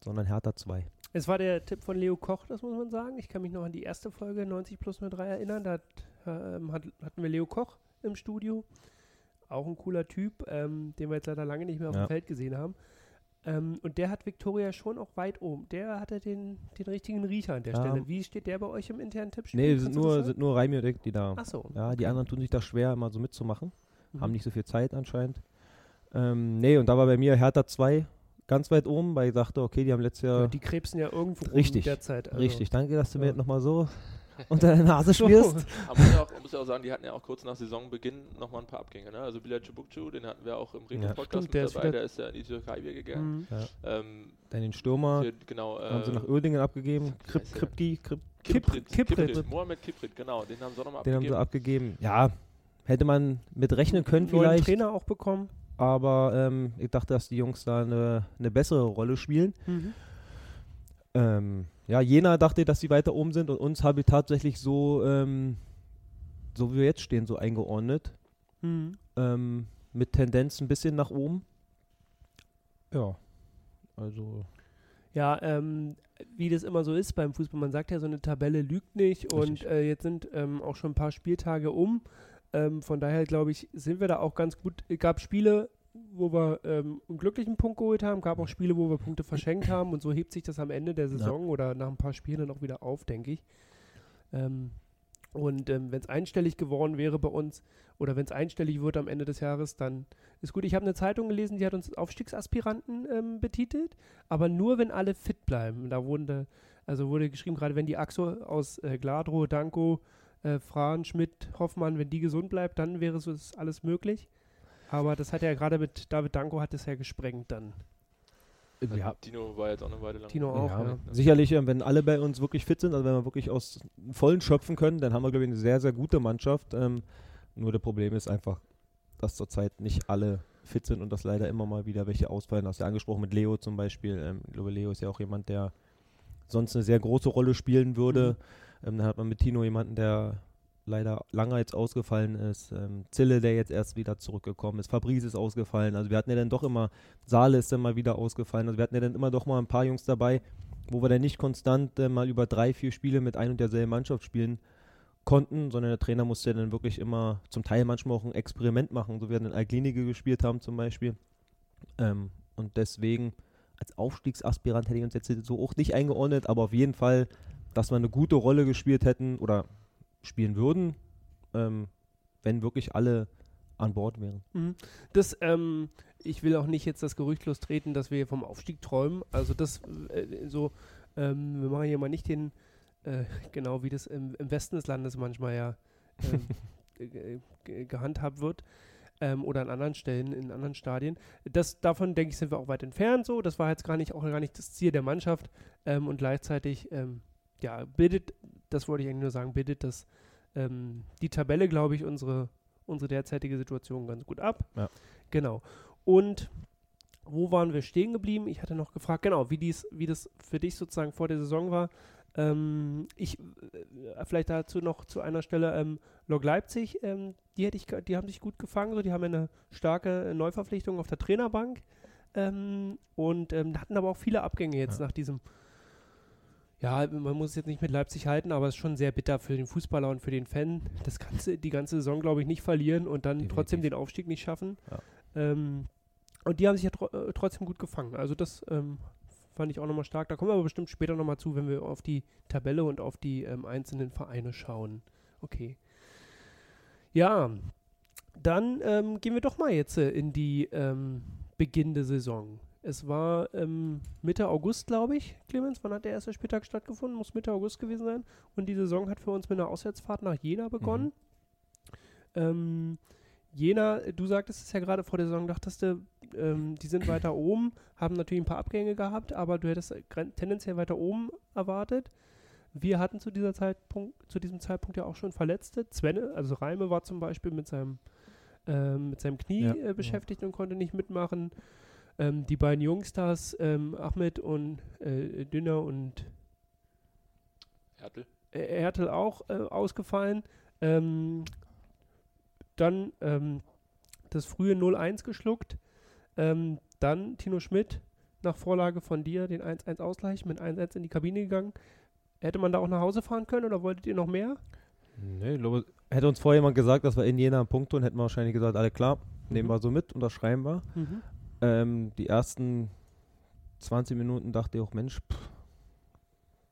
sondern Hertha 2. Es war der Tipp von Leo Koch, das muss man sagen. Ich kann mich noch an die erste Folge 90 plus 03 erinnern. Da hat, ähm, hat, hatten wir Leo Koch im Studio. Auch ein cooler Typ, ähm, den wir jetzt leider lange nicht mehr auf ja. dem Feld gesehen haben. Ähm, und der hat Victoria schon auch weit oben. Der hatte den, den richtigen Riecher an der ja. Stelle. Wie steht der bei euch im internen Tippspiel? Nee, sind nur, sind nur Raimi und Dick, die da. Ach so. Ja, okay. die anderen tun sich da schwer, immer so mitzumachen. Mhm. Haben nicht so viel Zeit anscheinend. Ähm, nee, und da war bei mir Hertha 2 ganz weit oben, weil ich dachte, okay, die haben letztes Jahr. Ja, die krebsen ja irgendwo richtig, derzeit. Also. Richtig, danke, dass du ja. mir jetzt nochmal so *laughs* unter der Nase schmierst. Aber man muss, ja auch, man muss ja auch sagen, die hatten ja auch kurz nach Saisonbeginn nochmal ein paar Abgänge. Ne? Also Bilal Chubukchu, den hatten wir auch im Retro-Podcast ja. mit dabei, der ist ja in die Türkei wieder gegangen. Mhm. Ja. Ähm, Dann den Stürmer hier, genau, äh, haben sie nach Oerdingen abgegeben. Krip, Kripki, Krip, Kiprit, Kiprit, Kiprit. Mohamed Kiprit, genau, den haben sie nochmal abgegeben. Den haben sie abgegeben. Ja, hätte man mit rechnen können vielleicht. Trainer auch bekommen aber ähm, ich dachte, dass die Jungs da eine, eine bessere Rolle spielen. Mhm. Ähm, ja, Jena dachte, dass sie weiter oben sind und uns habe ich tatsächlich so, ähm, so wie wir jetzt stehen, so eingeordnet. Mhm. Ähm, mit Tendenz ein bisschen nach oben. Ja, also. Ja, ähm, wie das immer so ist beim Fußball, man sagt ja, so eine Tabelle lügt nicht Richtig. und äh, jetzt sind ähm, auch schon ein paar Spieltage um. Ähm, von daher glaube ich, sind wir da auch ganz gut. Es gab Spiele, wo wir ähm, einen glücklichen Punkt geholt haben, gab auch Spiele, wo wir Punkte verschenkt haben und so hebt sich das am Ende der Saison ja. oder nach ein paar Spielen dann auch wieder auf, denke ich. Ähm, und ähm, wenn es einstellig geworden wäre bei uns oder wenn es einstellig wird am Ende des Jahres, dann ist gut. Ich habe eine Zeitung gelesen, die hat uns Aufstiegsaspiranten ähm, betitelt, aber nur wenn alle fit bleiben. Da wurde, also wurde geschrieben, gerade wenn die Axo aus äh, Gladrow, Danko, äh, Fran, Schmidt, Hoffmann, wenn die gesund bleibt, dann wäre so alles möglich. Aber das hat ja gerade mit David Danko hat es ja gesprengt dann. Ja. Tino war jetzt auch eine Weile lang. Tino auch, ja. Ja. Sicherlich, äh, wenn alle bei uns wirklich fit sind, also wenn wir wirklich aus vollen schöpfen können, dann haben wir, glaube ich, eine sehr, sehr gute Mannschaft. Ähm, nur das Problem ist einfach, dass zurzeit nicht alle fit sind und dass leider immer mal wieder welche ausfallen. Hast du ja angesprochen mit Leo zum Beispiel. Ähm, ich glaube, Leo ist ja auch jemand, der sonst eine sehr große Rolle spielen würde. Mhm. Ähm, dann hat man mit Tino jemanden, der leider lange jetzt ausgefallen ist. Ähm, Zille, der jetzt erst wieder zurückgekommen ist. Fabrice ist ausgefallen. Also wir hatten ja dann doch immer, Saale ist dann mal wieder ausgefallen. Also wir hatten ja dann immer doch mal ein paar Jungs dabei, wo wir dann nicht konstant äh, mal über drei, vier Spiele mit ein und derselben Mannschaft spielen konnten, sondern der Trainer musste ja dann wirklich immer zum Teil manchmal auch ein Experiment machen, so wie wir in Alklinike gespielt haben zum Beispiel. Ähm, und deswegen als Aufstiegsaspirant hätte ich uns jetzt so auch nicht eingeordnet, aber auf jeden Fall dass wir eine gute Rolle gespielt hätten oder spielen würden, ähm, wenn wirklich alle an Bord wären. Mhm. Das, ähm, ich will auch nicht jetzt das Gerücht lostreten, dass wir vom Aufstieg träumen. Also das äh, so, ähm, wir machen hier mal nicht den, äh, genau wie das im, im, Westen des Landes manchmal ja *laughs* äh, gehandhabt wird. Ähm, oder an anderen Stellen, in anderen Stadien. Das, davon, denke ich, sind wir auch weit entfernt so. Das war jetzt gar nicht, auch gar nicht das Ziel der Mannschaft. Ähm, und gleichzeitig ähm, ja, bildet, das wollte ich eigentlich nur sagen, bildet das ähm, die Tabelle, glaube ich, unsere, unsere derzeitige Situation ganz gut ab. Ja. Genau. Und wo waren wir stehen geblieben? Ich hatte noch gefragt, genau, wie, dies, wie das für dich sozusagen vor der Saison war. Ähm, ich, äh, vielleicht dazu noch zu einer Stelle, ähm, Lok Leipzig, ähm, die, hätte ich, die haben sich gut gefangen, so, die haben eine starke Neuverpflichtung auf der Trainerbank ähm, und ähm, hatten aber auch viele Abgänge jetzt ja. nach diesem ja, man muss es jetzt nicht mit Leipzig halten, aber es ist schon sehr bitter für den Fußballer und für den Fan. Das ganze, die ganze Saison, glaube ich, nicht verlieren und dann Definitiv. trotzdem den Aufstieg nicht schaffen. Ja. Ähm, und die haben sich ja tro äh, trotzdem gut gefangen. Also das ähm, fand ich auch nochmal stark. Da kommen wir aber bestimmt später nochmal zu, wenn wir auf die Tabelle und auf die ähm, einzelnen Vereine schauen. Okay. Ja, Dann ähm, gehen wir doch mal jetzt äh, in die ähm, Beginn der Saison. Es war ähm, Mitte August, glaube ich, Clemens. Wann hat der erste Spieltag stattgefunden? Muss Mitte August gewesen sein. Und die Saison hat für uns mit einer Auswärtsfahrt nach Jena begonnen. Ähm, Jena, du sagtest es ja gerade vor der Saison, dachtest du, ähm, die sind weiter oben, haben natürlich ein paar Abgänge gehabt, aber du hättest tendenziell weiter oben erwartet. Wir hatten zu, dieser Zeitpunkt, zu diesem Zeitpunkt ja auch schon Verletzte. Svenne, also Reime war zum Beispiel mit seinem, ähm, mit seinem Knie Ja, äh, ja. beschäftigt und konnte nicht mitmachen. Ähm, die beiden Jungstars, ähm, Ahmed und äh, Dünner und Hertel. äh, Hertel auch äh, ausgefallen. Ähm, dann ähm, das frühe 0-1 geschluckt. Ähm, dann Tino Schmidt nach Vorlage von dir den 1-1 Ausgleich mit 1-1 in die Kabine gegangen. Hätte man da auch nach Hause fahren können oder wolltet ihr noch mehr? Nee, glaube, hätte uns vorher jemand gesagt, dass wir in Jena einen Punkt holen, hätten wir wahrscheinlich gesagt, alle klar, nehmen Mhm. wir so mit, unterschreiben wir. Ähm, die ersten 20 Minuten dachte ich auch, Mensch, pff,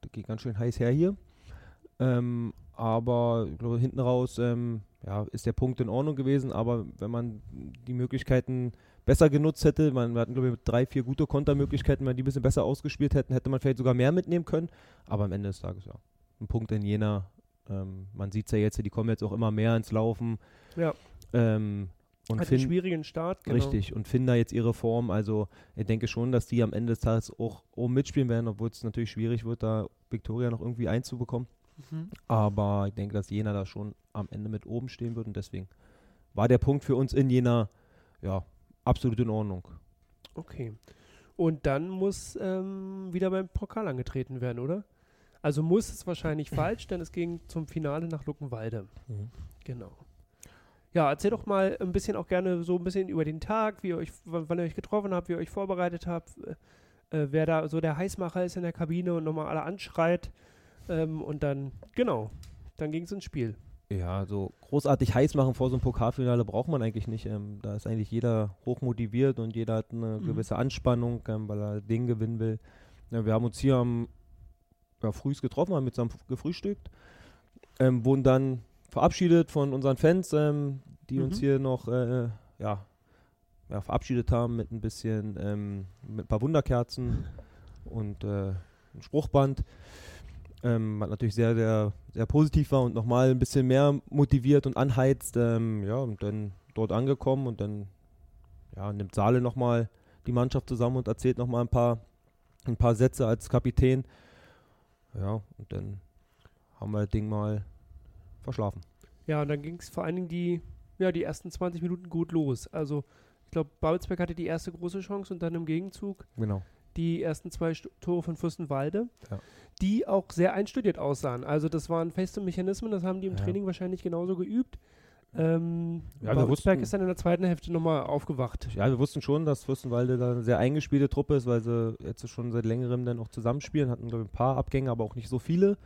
das geht ganz schön heiß her hier. Ähm, aber ich glaube, hinten raus ähm, ja, ist der Punkt in Ordnung gewesen. Aber wenn man die Möglichkeiten besser genutzt hätte, man, wir hatten glaube ich drei, vier gute Kontermöglichkeiten, wenn wir die ein bisschen besser ausgespielt hätten, hätte man vielleicht sogar mehr mitnehmen können. Aber am Ende des Tages ja, ein Punkt in Jena. Ähm, man sieht es ja jetzt, die kommen jetzt auch immer mehr ins Laufen. Ja. Ähm, und Hat einen Finn- schwierigen Start. Genau. Richtig, und finden da jetzt ihre Form. Also ich denke schon, dass die am Ende des Tages auch oben mitspielen werden, obwohl es natürlich schwierig wird, da Victoria noch irgendwie einzubekommen. Mhm. Aber ich denke, dass Jena da schon am Ende mit oben stehen wird und deswegen war der Punkt für uns in Jena ja absolut in Ordnung. Okay. Und dann muss ähm, wieder beim Pokal angetreten werden, oder? Also muss es wahrscheinlich *laughs* falsch, denn es ging zum Finale nach Luckenwalde. Genau. Ja, erzähl doch mal ein bisschen auch gerne so ein bisschen über den Tag, wie ihr euch, wann ihr euch getroffen habt, wie ihr euch vorbereitet habt, äh, wer da so der Heißmacher ist in der Kabine und nochmal alle anschreit. Ähm, und dann, genau, dann ging es ins Spiel. Ja, so großartig heiß machen vor so einem Pokalfinale braucht man eigentlich nicht. Ähm, da ist eigentlich jeder hochmotiviert und jeder hat eine Mhm. gewisse Anspannung, ähm, weil er den gewinnen will. Ja, wir haben uns hier am ja, frühst getroffen, haben mit zusammen gefrühstückt, ähm, wurden dann verabschiedet von unseren Fans, ähm, die uns Mhm. hier noch äh, ja, ja, verabschiedet haben mit ein bisschen, ähm, mit ein paar Wunderkerzen und äh, ein Spruchband. Ähm, was natürlich sehr, sehr, sehr positiv war und nochmal ein bisschen mehr motiviert und anheizt. Ähm, ja, und dann dort angekommen und dann ja, nimmt Saale nochmal die Mannschaft zusammen und erzählt nochmal ein paar, ein paar Sätze als Kapitän. Ja, und dann haben wir das Ding mal verschlafen. Ja, und dann ging es vor allen Dingen die, ja, die ersten 20 Minuten gut los. Also, ich glaube, Babelsberg hatte die erste große Chance und dann im Gegenzug Genau. die ersten zwei St Tore von Fürstenwalde, Ja. die auch sehr einstudiert aussahen. Also das waren feste Mechanismen, das haben die im Ja. Training wahrscheinlich genauso geübt. Ähm, Ja, Babelsberg ist dann in der zweiten Hälfte nochmal aufgewacht. Ja, wir wussten schon, dass Fürstenwalde da eine sehr eingespielte Truppe ist, weil sie jetzt schon seit längerem dann auch zusammenspielen, hatten glaube ich ein paar Abgänge, aber auch nicht so viele.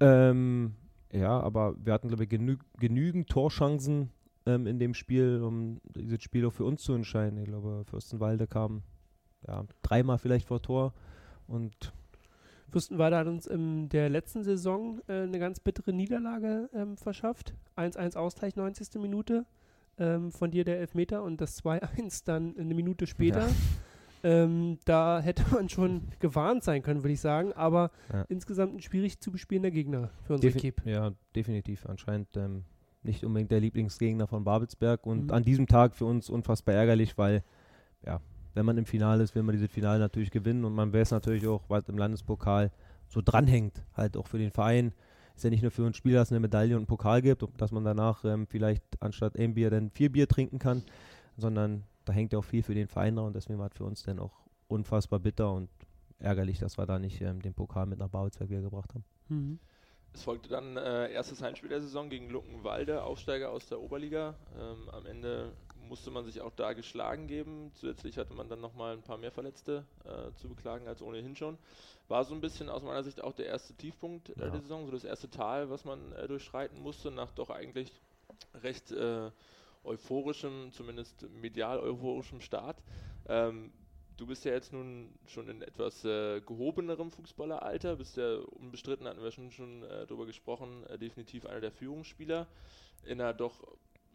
Ähm, ja, aber wir hatten glaube ich genü genügend Torchancen ähm, in dem Spiel, um dieses Spiel auch für uns zu entscheiden. Ich glaube, Fürstenwalde kam ja, dreimal vielleicht vor Tor und Fürstenwalde hat uns in der letzten Saison äh, eine ganz bittere Niederlage ähm, verschafft. 1-1 Ausgleich, 90. Minute. Ähm, von dir der Elfmeter und das 2-1 dann eine Minute später. Ja. Ähm, da hätte man schon *laughs* gewarnt sein können, würde ich sagen. Aber Ja. insgesamt ein schwierig zu bespielender Gegner für unsere Defi- Kipp. Ja, definitiv. Anscheinend ähm, nicht unbedingt der Lieblingsgegner von Babelsberg und Mhm. an diesem Tag für uns unfassbar ärgerlich, weil, ja, wenn man im Finale ist, will man dieses Finale natürlich gewinnen und man weiß natürlich auch, was im Landespokal so dranhängt, halt auch für den Verein. Ist ja nicht nur für uns Spieler, dass es eine Medaille und einen Pokal gibt, dass man danach ähm, vielleicht anstatt ein Bier dann vier Bier trinken kann, sondern da hängt ja auch viel für den Verein dran und deswegen war es für uns dann auch unfassbar bitter und ärgerlich, dass wir da nicht ähm, den Pokal mit nach Babelsberg wieder gebracht haben. Mhm. Es folgte dann äh, erstes Heimspiel der Saison gegen Luckenwalde, Aufsteiger aus der Oberliga. Ähm, am Ende musste man sich auch da geschlagen geben. Zusätzlich hatte man dann nochmal ein paar mehr Verletzte äh, zu beklagen als ohnehin schon. War so ein bisschen aus meiner Sicht auch der erste Tiefpunkt äh, Ja. der Saison, so das erste Tal, was man äh, durchschreiten musste, nach doch eigentlich recht äh, euphorischem, zumindest medial euphorischem Start. Ähm, du bist ja jetzt nun schon in etwas äh, gehobenerem Fußballeralter, bist ja unbestritten, hatten wir schon, schon äh, darüber gesprochen, äh, definitiv einer der Führungsspieler in einer doch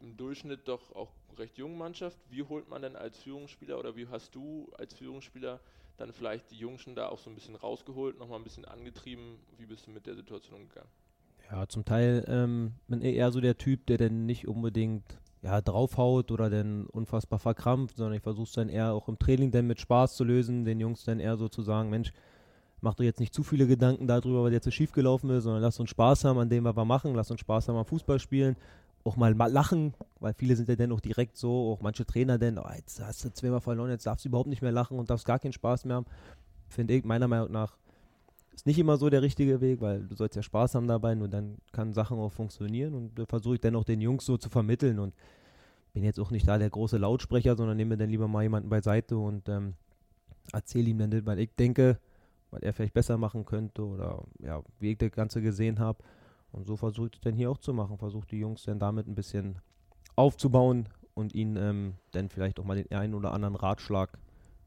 im Durchschnitt doch auch recht jungen Mannschaft. Wie holt man denn als Führungsspieler oder wie hast du als Führungsspieler dann vielleicht die Jungschen da auch so ein bisschen rausgeholt, nochmal ein bisschen angetrieben? Wie bist du mit der Situation umgegangen? Ja, zum Teil ähm, bin ich eher so der Typ, der dann nicht unbedingt ja, draufhaut oder dann unfassbar verkrampft, sondern ich versuche es dann eher auch im Training dann mit Spaß zu lösen, den Jungs dann eher so zu sagen, Mensch, mach doch jetzt nicht zu viele Gedanken darüber, was jetzt so schief gelaufen ist, sondern lass uns Spaß haben an dem, was wir machen, lass uns Spaß haben am Fußball spielen, auch mal lachen, weil viele sind ja dann auch direkt so, auch manche Trainer dann, oh, jetzt hast du zweimal verloren, jetzt darfst du überhaupt nicht mehr lachen und darfst gar keinen Spaß mehr haben. Finde ich meiner Meinung nach ist nicht immer so der richtige Weg, weil du sollst ja Spaß haben dabei, nur dann kann Sachen auch funktionieren und da versuche ich dann auch den Jungs so zu vermitteln und bin jetzt auch nicht da der große Lautsprecher, sondern nehme dann lieber mal jemanden beiseite und ähm, erzähle ihm dann das, weil ich denke, was er vielleicht besser machen könnte oder ja, wie ich das Ganze gesehen habe. Und so versuche ich es dann hier auch zu machen, versuche die Jungs dann damit ein bisschen aufzubauen und ihnen ähm, dann vielleicht auch mal den einen oder anderen Ratschlag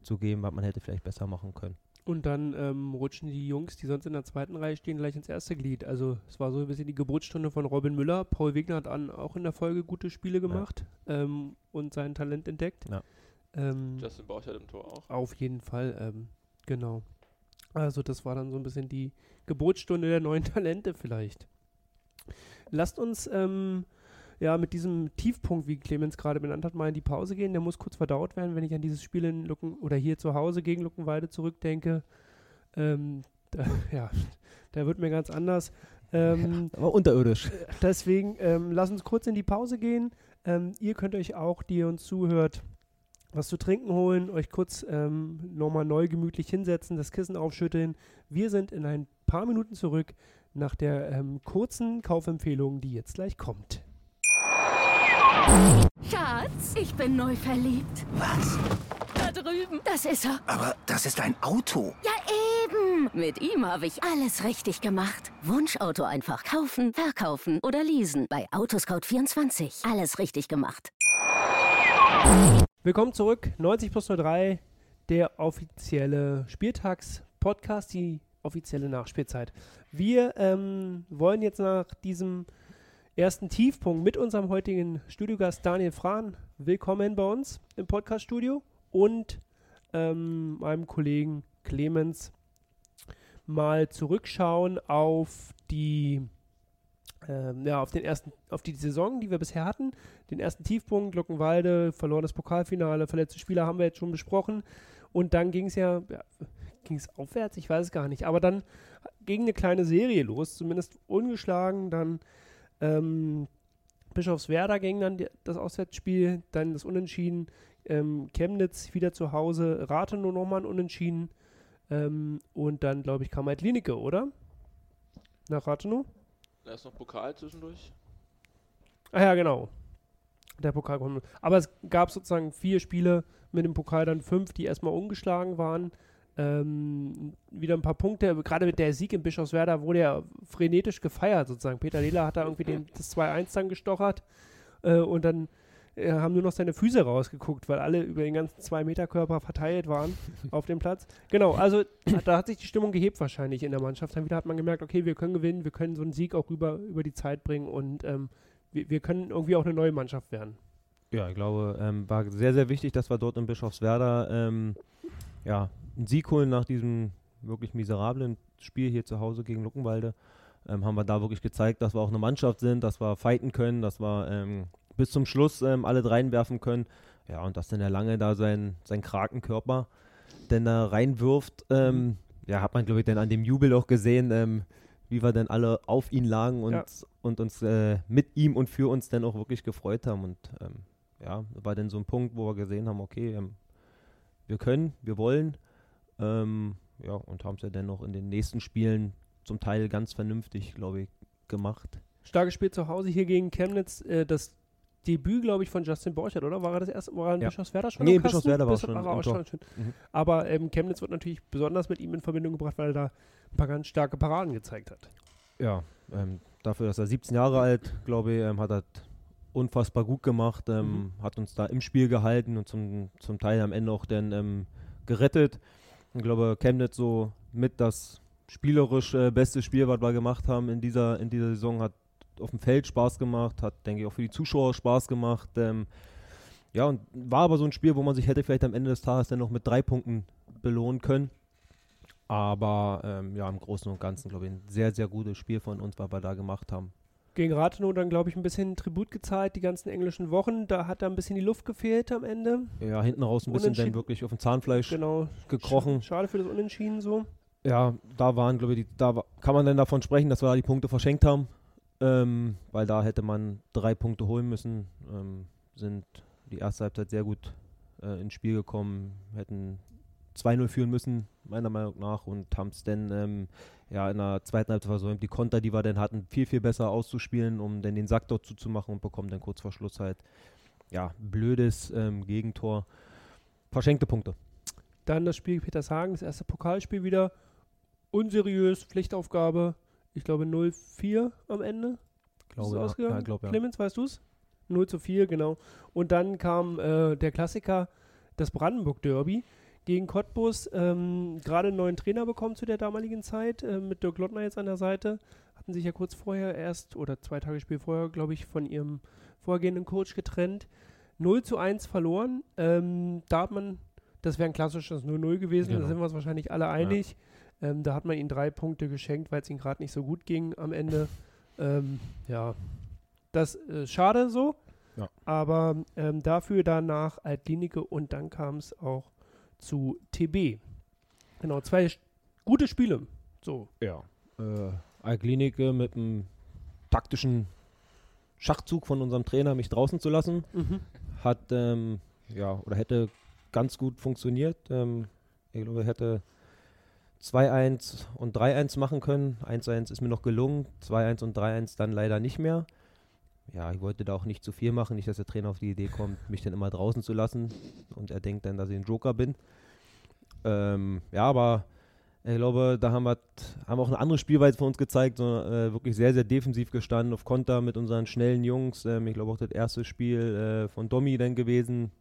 zu geben, was man hätte vielleicht besser machen können. Und dann ähm, rutschen die Jungs, die sonst in der zweiten Reihe stehen, gleich ins erste Glied. Also es war so ein bisschen die Geburtsstunde von Robin Müller. Paul Wegner hat an, auch in der Folge gute Spiele gemacht ja. ähm, und sein Talent entdeckt. Ja. Ähm, Justin Borchert im Tor auch. Auf jeden Fall, ähm, genau. Also das war dann so ein bisschen die Geburtsstunde der neuen Talente vielleicht. Lasst uns ähm, ja, mit diesem Tiefpunkt, wie Clemens gerade benannt hat, mal in die Pause gehen. Der muss kurz verdaut werden, wenn ich an dieses Spiel in Lucken oder hier zu Hause gegen Luckenweide zurückdenke. Ähm, *laughs* da, ja, da wird mir ganz anders. Ähm, Aber unterirdisch. Deswegen, ähm, lass uns kurz in die Pause gehen. Ähm, ihr könnt euch auch, die ihr uns zuhört, was zu trinken holen, euch kurz ähm, nochmal neu gemütlich hinsetzen, das Kissen aufschütteln. Wir sind in ein paar Minuten zurück nach der ähm, kurzen Kaufempfehlung, die jetzt gleich kommt. Schatz, ich bin neu verliebt. Was? Da drüben. Das ist er. Aber das ist ein Auto. Ja, eben. Mit ihm habe ich alles richtig gemacht. Wunschauto einfach kaufen, verkaufen oder leasen. Bei Autoscout24. Alles richtig gemacht. Willkommen zurück. 90 plus 03, der offizielle Spieltags-Podcast, die offizielle Nachspielzeit. Wir ähm, wollen jetzt nach diesem ersten Tiefpunkt mit unserem heutigen Studiogast Daniel Frahn. Willkommen bei uns im Podcaststudio und ähm, meinem Kollegen Clemens mal zurückschauen auf die ähm, ja, auf den ersten, auf die Saison, die wir bisher hatten. Den ersten Tiefpunkt, Luckenwalde, verloren das Pokalfinale, verletzte Spieler haben wir jetzt schon besprochen. Und dann ging es ja, ja ging es aufwärts, ich weiß es gar nicht. Aber dann ging eine kleine Serie los, zumindest ungeschlagen. Dann ähm, Bischofswerda ging dann die, das Auswärtsspiel, dann das Unentschieden. Ähm, Chemnitz wieder zu Hause, Rathenow nochmal ein Unentschieden. Ähm, und dann, glaube ich, kam halt Linike, oder? Nach Rathenow? Da ist noch Pokal zwischendurch. Ah ja, genau. Der Pokal kommt. Aber es gab sozusagen vier Spiele mit dem Pokal, dann fünf, die erstmal ungeschlagen waren. Ähm, wieder ein paar Punkte, gerade mit der Sieg in Bischofswerda wurde ja frenetisch gefeiert sozusagen. Peter Lehler hat da irgendwie den, das 2-1 dann gestochert äh, und dann äh, haben nur noch seine Füße rausgeguckt, weil alle über den ganzen 2-Meter-Körper verteilt waren *laughs* auf dem Platz. Genau, also da hat sich die Stimmung gehebt wahrscheinlich in der Mannschaft. Dann wieder hat man gemerkt, okay, wir können gewinnen, wir können so einen Sieg auch über, über die Zeit bringen und ähm, wir, wir können irgendwie auch eine neue Mannschaft werden. Ja, ich glaube, ähm, war sehr, sehr wichtig, dass wir dort in Bischofswerda ähm, ja, einen Sieg holen nach diesem wirklich miserablen Spiel hier zu Hause gegen Luckenwalde. Ähm, haben wir da wirklich gezeigt, dass wir auch eine Mannschaft sind, dass wir fighten können, dass wir ähm, bis zum Schluss ähm, alle reinwerfen können. Ja, und dass dann der Lange da sein, sein Krakenkörper denn da reinwirft, ähm, mhm. ja, hat man, glaube ich, dann an dem Jubel auch gesehen, ähm, wie wir dann alle auf ihn lagen und, ja. und uns äh, mit ihm und für uns dann auch wirklich gefreut haben. Und ähm, ja, war dann so ein Punkt, wo wir gesehen haben, okay, wir können, wir wollen ähm, ja, und haben es ja dennoch in den nächsten Spielen zum Teil ganz vernünftig, glaube ich, gemacht. Starkes Spiel zu Hause hier gegen Chemnitz. Äh, das Debüt, glaube ich, von Justin Borchert, oder? War er das erste Mal in ja. Bischofswerda schon? Nee, in Bischofswerda war, schon, war schon. schon. Mhm. Aber ähm, Chemnitz wird natürlich besonders mit ihm in Verbindung gebracht, weil er da ein paar ganz starke Paraden gezeigt hat. Ja, ähm, dafür, dass er 17 Jahre alt, glaube ich, ähm, hat er unfassbar gut gemacht, ähm, mhm. hat uns da im Spiel gehalten und zum, zum Teil am Ende auch dann ähm, gerettet. Ich glaube, Chemnitz so mit das spielerisch äh, beste Spiel, was wir gemacht haben in dieser, in dieser Saison, hat auf dem Feld Spaß gemacht, hat, denke ich, auch für die Zuschauer Spaß gemacht. Ähm, ja, und war aber so ein Spiel, wo man sich hätte vielleicht am Ende des Tages dann noch mit drei Punkten belohnen können. Aber ähm, ja, im Großen und Ganzen, glaube ich, ein sehr, sehr gutes Spiel von uns, was wir da gemacht haben. Gegen Rathenow dann, glaube ich, ein bisschen Tribut gezahlt, die ganzen englischen Wochen. Da hat da ein bisschen die Luft gefehlt am Ende. Ja, hinten raus ein bisschen dann wirklich auf dem Zahnfleisch Genau. gekrochen. Sch- Schade für das Unentschieden so. Ja, da waren, glaube ich, die, da wa- kann man dann davon sprechen, dass wir da die Punkte verschenkt haben. Ähm, weil da hätte man drei Punkte holen müssen. Ähm, sind die erste Halbzeit sehr gut äh, ins Spiel gekommen, hätten 2-0 führen müssen, meiner Meinung nach, und haben es dann ähm, ja, in der zweiten Halbzeit versäumt, die Konter, die wir dann hatten, viel, viel besser auszuspielen, um dann den Sack dort zuzumachen und bekommen dann kurz vor Schluss halt, ja, blödes ähm, Gegentor. Verschenkte Punkte. Dann das Spiel Petershagen, das erste Pokalspiel wieder. Unseriös, Pflichtaufgabe. Ich glaube 0-4 am Ende. Glaube, ja. ausgegangen? Ja, glaub, ja. Clemens, weißt du es? 0 zu 4, genau. Und dann kam äh, der Klassiker, das Brandenburg-Derby gegen Cottbus. Ähm, Gerade einen neuen Trainer bekommen zu der damaligen Zeit, äh, mit Dirk Lottner jetzt an der Seite. Hatten sich ja kurz vorher erst, oder zwei Tage Spiel vorher, glaube ich, von ihrem vorhergehenden Coach getrennt. 0 zu 1 verloren. Ähm, da hat man, das wäre ein klassisches 0-0 gewesen, da Genau. sind wir uns wahrscheinlich alle einig. Ähm, da hat man ihnen drei Punkte geschenkt, weil es ihnen gerade nicht so gut ging am Ende. *laughs* Ähm, ja, das ist schade so. Ja. Aber ähm, dafür danach Altlinike und dann kam es auch zu TB. Genau, zwei gute Spiele. So. Ja. Äh, Alklinike mit einem taktischen Schachzug von unserem Trainer, mich draußen zu lassen, hat, ähm, ja, oder hätte ganz gut funktioniert. Ähm, ich glaube, hätte 2-1 und 3-1 machen können. 1-1 ist mir noch gelungen, 2-1 und 3-1 dann leider nicht mehr. Ja, ich wollte da auch nicht zu viel machen, nicht, dass der Trainer auf die Idee kommt, mich dann immer draußen zu lassen und er denkt dann, dass ich ein Joker bin. Ähm, ja, aber ich glaube, da haben wir, haben wir auch eine andere Spielweise von uns gezeigt, so, äh, wirklich sehr, sehr defensiv gestanden, auf Konter mit unseren schnellen Jungs. Ähm, ich glaube auch das erste Spiel äh, von Domi dann gewesen,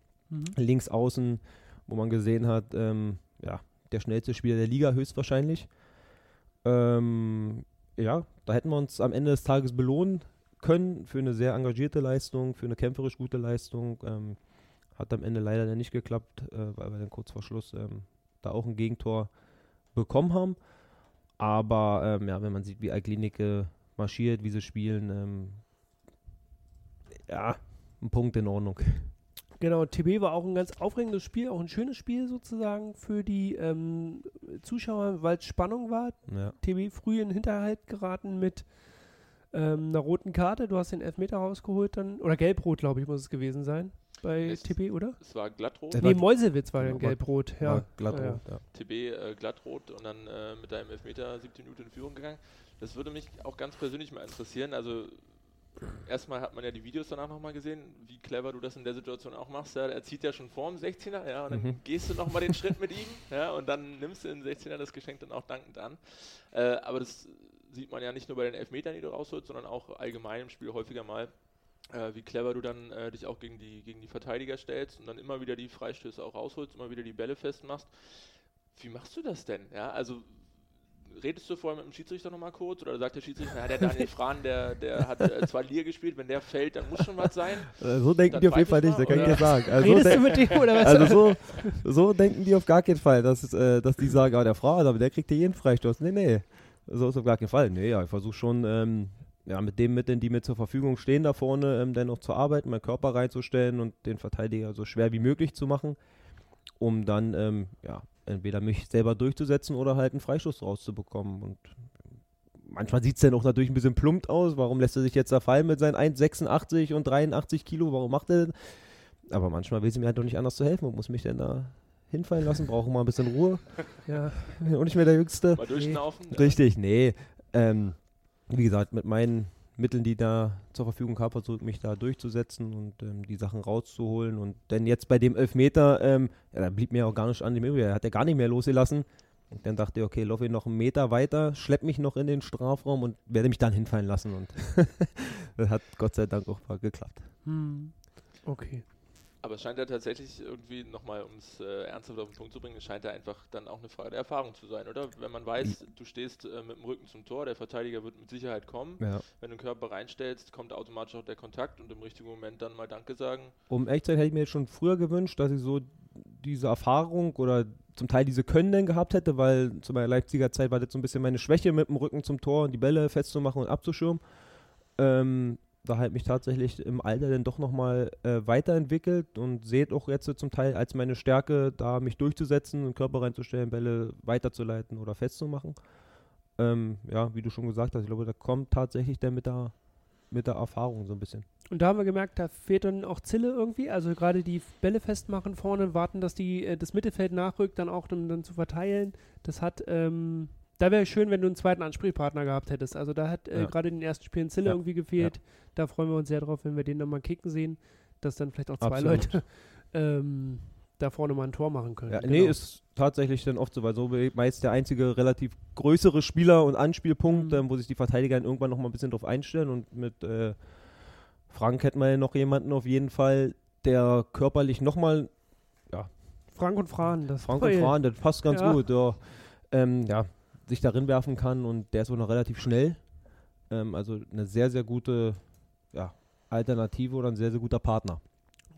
links außen, wo man gesehen hat, ähm, ja, der schnellste Spieler der Liga höchstwahrscheinlich. Ähm, ja, da hätten wir uns am Ende des Tages belohnen können für eine sehr engagierte Leistung, für eine kämpferisch gute Leistung. Ähm, hat am Ende leider nicht geklappt, äh, weil wir dann kurz vor Schluss ähm, da auch ein Gegentor bekommen haben. Aber ähm, ja, wenn man sieht, wie Alklinike marschiert, wie sie spielen, ähm, ja, ein Punkt in Ordnung. Genau, TB war auch ein ganz aufregendes Spiel, auch ein schönes Spiel sozusagen für die ähm, Zuschauer, weil es Spannung war. Ja. TB früh in Hinterhalt geraten mit ähm, einer roten Karte. Du hast den Elfmeter rausgeholt dann, oder gelb-rot, glaube ich, muss es gewesen sein bei Es- TB, oder? Es war glattrot, Der Nee, war- Mäusewitz war Ja, dann war- gelb-rot, ja. War glatt ja. TB äh, glattrot und dann äh, mit deinem Elfmeter 17 Minuten in Führung gegangen. Das würde mich auch ganz persönlich mal interessieren. Also erstmal hat man ja die Videos danach nochmal gesehen, wie clever du das in der Situation auch machst. Ja. Er zieht ja schon vorm 16er, ja, und dann Mhm. gehst du nochmal den Schritt mit ihm, ja, und dann nimmst du den 16er das Geschenk dann auch dankend an. Äh, aber das sieht man ja nicht nur bei den Elfmetern, die du rausholst, sondern auch allgemein im Spiel häufiger mal. Äh, wie clever du dann äh, dich auch gegen die, gegen die Verteidiger stellst und dann immer wieder die Freistöße auch rausholst, immer wieder die Bälle festmachst. Wie machst du das denn? Ja, also redest du vorher mit dem Schiedsrichter nochmal kurz oder sagt der Schiedsrichter, na, der Daniel *laughs* Frahn, der, der hat äh, zwei Liga gespielt, wenn der fällt, dann muss schon was sein. *laughs* Äh, so denken die auf jeden Fall ich nicht, da kann ich dir sagen. Also, so Redest du mit dem oder was? also so, so denken die auf gar keinen Fall, dass, äh, dass die sagen, ah, der Frau, aber der kriegt ja jeden Freistoß. Nee, nee, so ist auf gar keinen Fall. Nee, ja, ich versuche schon, ähm, ja, mit den Mitteln, die mir zur Verfügung stehen, da vorne, ähm, dann noch zu arbeiten, meinen Körper reinzustellen und den Verteidiger so schwer wie möglich zu machen, um dann, ähm, ja, entweder mich selber durchzusetzen oder halt einen Freistoß rauszubekommen. Und manchmal sieht es dann auch natürlich ein bisschen plumpt aus. Warum lässt er sich jetzt da fallen mit seinen 1,86 und 83 Kilo? Warum macht er das? Aber manchmal will sie mir halt doch nicht anders zu helfen und muss mich dann da hinfallen lassen, brauche mal ein bisschen Ruhe. ja. Bin auch nicht mehr der Jüngste. Mal durchschnaufen. ja. Richtig, nee. Ähm, wie gesagt, mit meinen Mitteln, die da zur Verfügung habe, versuche ich mich da durchzusetzen und ähm, die Sachen rauszuholen. Und denn jetzt bei dem Elfmeter, ähm, ja, da blieb mir auch gar nicht an dem übrig. Er hat ja gar nicht mehr losgelassen. Und dann dachte ich, okay, laufe ich noch einen Meter weiter, schlepp mich noch in den Strafraum und werde mich dann hinfallen lassen. Und *laughs* das hat Gott sei Dank auch mal geklappt. Hm. Okay. Aber es scheint ja tatsächlich irgendwie nochmal, um es äh, ernsthaft auf den Punkt zu bringen, es scheint ja einfach dann auch eine Frage der Erfahrung zu sein, oder? Wenn man weiß, du stehst äh, mit dem Rücken zum Tor, der Verteidiger wird mit Sicherheit kommen. Ja. Wenn du den Körper reinstellst, kommt automatisch auch der Kontakt und im richtigen Moment dann mal Danke sagen. Um echt zu sein, hätte ich mir jetzt schon früher gewünscht, dass ich so diese Erfahrung oder zum Teil diese Können denn gehabt hätte, weil zu meiner Leipziger Zeit war das so ein bisschen meine Schwäche mit dem Rücken zum Tor und die Bälle festzumachen und abzuschirmen. Ähm, da halt mich tatsächlich im Alter dann doch nochmal äh, weiterentwickelt und seht auch jetzt zum Teil als meine Stärke, da mich durchzusetzen, den Körper reinzustellen, Bälle weiterzuleiten oder festzumachen. Ähm, ja, wie du schon gesagt hast, ich glaube, da kommt tatsächlich dann mit der, mit der Erfahrung so ein bisschen. Und da haben wir gemerkt, da fehlt dann auch Zille irgendwie. Also gerade die Bälle festmachen vorne, warten, dass die, äh, das Mittelfeld nachrückt, dann auch um dann zu verteilen. Das hat, ähm, da wäre schön, wenn du einen zweiten Ansprechpartner gehabt hättest. Also da hat äh, Ja. gerade in den ersten Spielen Zille Ja. irgendwie gefehlt. Da freuen wir uns sehr drauf, wenn wir den dann mal kicken sehen, dass dann vielleicht auch zwei Absolut. Leute *laughs* ähm, da vorne mal ein Tor machen können. Ja, Genau. Nee, ist tatsächlich dann oft so, weil so meist der einzige relativ größere Spieler und Anspielpunkt, Mhm. ähm, wo sich die Verteidiger dann irgendwann noch mal ein bisschen drauf einstellen und mit äh, Frank hätten wir ja noch jemanden auf jeden Fall, der körperlich nochmal, Frank und Fran, das Frank und Fran, das passt ganz Ja. gut, der, ähm, ja, sich darin werfen kann und der ist auch noch relativ schnell. Ähm, also eine sehr, sehr gute ja, Alternative oder ein sehr, sehr guter Partner.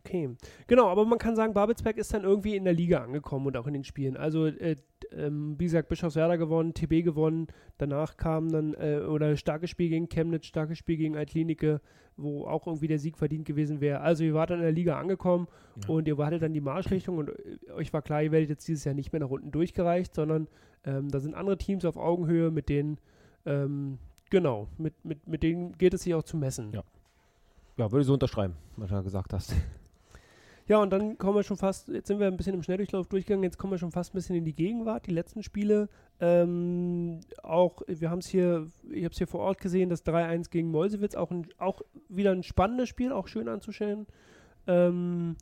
Okay, genau, aber man kann sagen, Babelsberg ist dann irgendwie in der Liga angekommen und auch in den Spielen. Also, äh, ähm, wie gesagt, Bischofswerda gewonnen, TB gewonnen, danach kam dann, äh, oder starkes Spiel gegen Chemnitz, starkes Spiel gegen Altlinike, wo auch irgendwie der Sieg verdient gewesen wäre. Also, ihr wart dann in der Liga angekommen Ja. und ihr wartet dann die Marschrichtung und äh, euch war klar, ihr werdet jetzt dieses Jahr nicht mehr nach unten durchgereicht, sondern ähm, da sind andere Teams auf Augenhöhe, mit denen, ähm, genau, mit, mit, mit denen geht es sich auch zu messen. Ja. Ja, würde ich so unterschreiben, was du da gesagt hast. Ja, und dann kommen wir schon fast, jetzt sind wir ein bisschen im Schnelldurchlauf durchgegangen, jetzt kommen wir schon fast ein bisschen in die Gegenwart, die letzten Spiele. Ähm, auch, wir haben es hier, ich habe es hier vor Ort gesehen, das 3-1 gegen Molsewitz, auch, ein, auch wieder ein spannendes Spiel, auch schön anzuschauen. Ähm,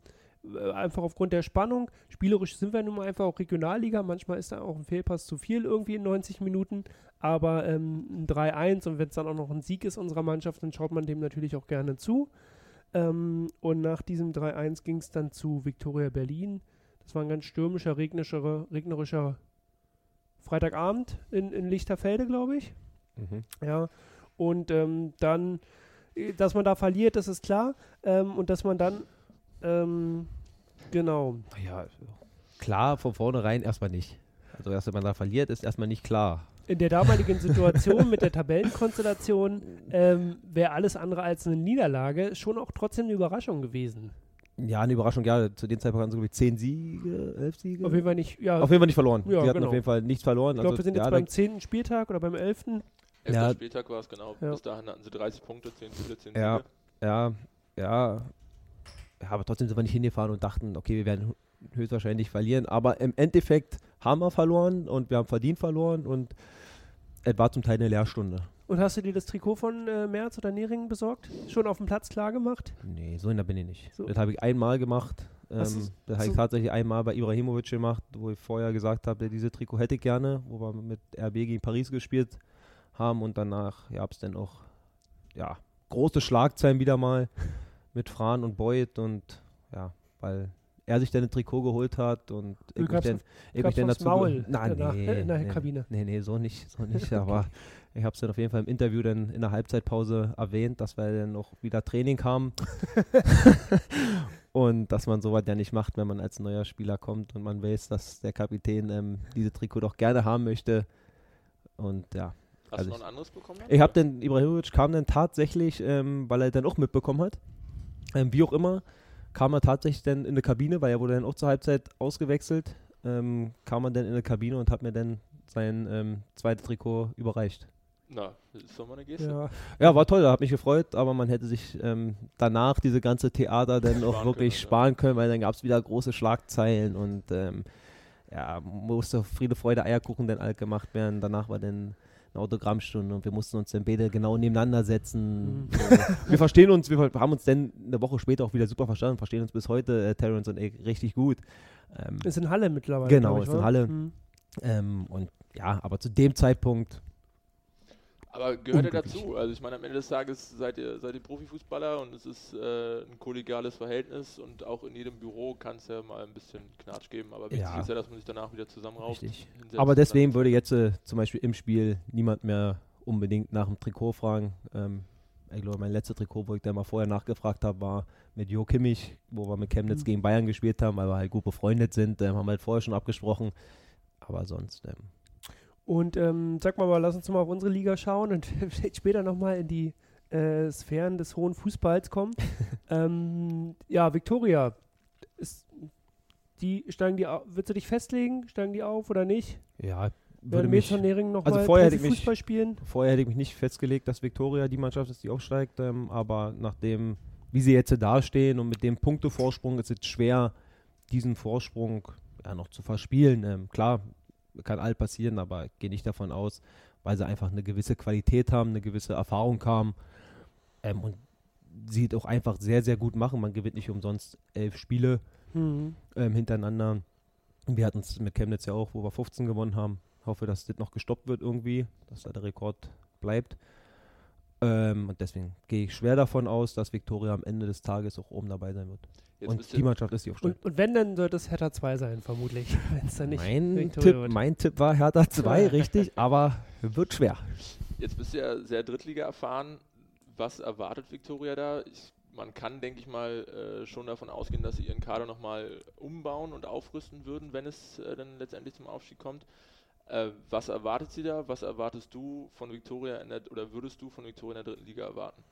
äh, einfach aufgrund der Spannung. Spielerisch sind wir nun mal einfach auch Regionalliga, manchmal ist da auch ein Fehlpass zu viel irgendwie in 90 Minuten, aber ähm, ein 3-1 und wenn es dann auch noch ein Sieg ist unserer Mannschaft, dann schaut man dem natürlich auch gerne zu. Ähm, und nach diesem 3-1 ging es dann zu Viktoria Berlin. Das war ein ganz stürmischer, regnerischer, regnerischer Freitagabend in, in Lichterfelde, glaube ich. Mhm. Ja. Und ähm, dann, äh, dass man da verliert, das ist klar. Ähm, und dass man dann, ähm, genau, Ja, klar, von vornherein erstmal nicht. Also erst wenn man da verliert, ist erstmal nicht klar. In der damaligen Situation mit der Tabellenkonstellation ähm, wäre alles andere als eine Niederlage schon auch trotzdem eine Überraschung gewesen. Ja, eine Überraschung, ja, zu dem Zeitpunkt hatten sie, glaube ich, zehn Siege, elf Siege. Auf jeden Fall nicht, ja, Auf jeden Fall nicht verloren. Ja, sie hatten genau. auf jeden Fall nichts verloren. ich glaube, also, wir sind ja, jetzt da- beim zehnten Spieltag oder beim elften. Elfter Ja. Spieltag war es genau. Ja. Bis dahin hatten sie 30 Punkte, 10 Spiele, 10 Ja. Siege. Ja, ja. Ja, aber trotzdem sind wir nicht hingefahren und dachten, okay, wir werden höchstwahrscheinlich verlieren. Aber im Endeffekt haben wir verloren und wir haben verdient verloren und es war zum Teil eine Lehrstunde. Und hast du dir das Trikot von äh, Merz oder Neringen besorgt? Schon auf dem Platz klar gemacht? Nee, so in der bin ich nicht. So. Das habe ich einmal gemacht. Ähm, das hast habe ich tatsächlich einmal bei Ibrahimovic gemacht, wo ich vorher gesagt habe, diese Trikot hätte ich gerne, wo wir mit RB gegen Paris gespielt haben und danach gab es dann auch ja, große Schlagzeilen wieder mal *laughs* mit Fran und Beuth und ja, weil er sich dann ein Trikot geholt hat und Du ich mich dann, ich mich dann dazu Maul Nein, danach, nee, in der nee, Kabine. Nee, nee, so nicht, so nicht, *laughs* aber ich habe es dann auf jeden Fall im Interview dann in der Halbzeitpause erwähnt, dass wir dann noch wieder Training haben *laughs* und dass man sowas ja nicht macht, wenn man als neuer Spieler kommt und man weiß, dass der Kapitän ähm, diese Trikot doch gerne haben möchte. Und ja, Hast Also du noch ich- ein anderes bekommen? ich habe dann, Ibrahimovic kam dann tatsächlich, ähm, weil er dann auch mitbekommen hat, ähm, wie auch immer, kam er tatsächlich dann in eine Kabine, weil er wurde dann auch zur Halbzeit ausgewechselt, ähm, kam er dann in eine Kabine und hat mir dann sein ähm, zweites Trikot überreicht. Na, das ist doch mal eine Geste. Ja. Ja, war toll, hat mich gefreut, aber man hätte sich ähm, danach diese ganze Theater *laughs* dann auch wirklich können, ja. sparen können, weil dann gab es wieder große Schlagzeilen und ähm, ja, musste Friede, Freude, Eierkuchen dann alt gemacht werden. Danach war dann eine Autogrammstunde und wir mussten uns dann beide genau nebeneinander setzen. Mhm. *laughs* Wir verstehen uns, wir haben uns dann eine Woche später auch wieder super verstanden, verstehen uns bis heute, äh, Terrence und ich, richtig gut. Ähm, Ist in Halle mittlerweile. Genau, ich, ist in? Halle. Mhm. ähm, und ja, aber zu dem Zeitpunkt Aber gehört er dazu? Also ich meine, am Ende des Tages seid ihr, seid ihr Profifußballer und es ist äh, ein kollegiales Verhältnis und auch in jedem Büro kann es ja mal ein bisschen Knatsch geben, aber wichtig Ja. ist ja, dass man sich danach wieder zusammenrauft. Aber deswegen würde jetzt äh, zum Beispiel im Spiel niemand mehr unbedingt nach dem Trikot fragen. Ähm, ich glaube, mein letztes Trikot, wo ich da mal vorher nachgefragt habe, war mit Jo Kimmich, wo wir mit Chemnitz Mhm. gegen Bayern gespielt haben, weil wir halt gut befreundet sind. Ähm, haben wir halt vorher schon abgesprochen. Aber sonst, ähm, Und ähm, sag mal, mal, lass uns mal auf unsere Liga schauen und *laughs* vielleicht später nochmal in die äh, Sphären des hohen Fußballs kommen. *laughs* ähm, ja, Viktoria, ist, die steigen die willst du dich festlegen? Steigen die auf oder nicht? ja, Würde mich, noch also mal vorher hätte ich mich- Fußball spielen? vorher hätte ich mich nicht festgelegt, dass Viktoria die Mannschaft ist, die aufsteigt. Ähm, aber nachdem, wie sie jetzt dastehen und mit dem Punktevorsprung ist es schwer, diesen Vorsprung ja, noch zu verspielen. Ähm, klar, kann all passieren, aber ich gehe nicht davon aus, weil sie einfach eine gewisse Qualität haben, eine gewisse Erfahrung haben ähm, und sie auch einfach sehr, sehr gut machen. Man gewinnt nicht umsonst elf Spiele Mhm. ähm, hintereinander. Wir hatten es mit Chemnitz ja auch, wo wir 15 gewonnen haben. Hoffe, dass das noch gestoppt wird irgendwie, dass da der Rekord bleibt. Ähm, und deswegen gehe ich schwer davon aus, dass Viktoria am Ende des Tages auch oben dabei sein wird. Jetzt und die Mannschaft ist die aufsteigt. Und, und wenn, dann sollte es Hertha 2 sein, vermutlich. *laughs* Wenn es dann nicht Mein Tipp, wird. mein Tipp war Hertha *laughs* 2, richtig, aber wird schwer. jetzt bist du ja sehr Drittliga erfahren. Was erwartet Viktoria da? Ich, man kann, denke ich mal, äh, schon davon ausgehen, dass sie ihren Kader nochmal umbauen und aufrüsten würden, wenn es äh, dann letztendlich zum Aufstieg kommt. Äh, was erwartet sie da? Was erwartest du von Viktoria in der, oder würdest du von Viktoria in der dritten Liga erwarten?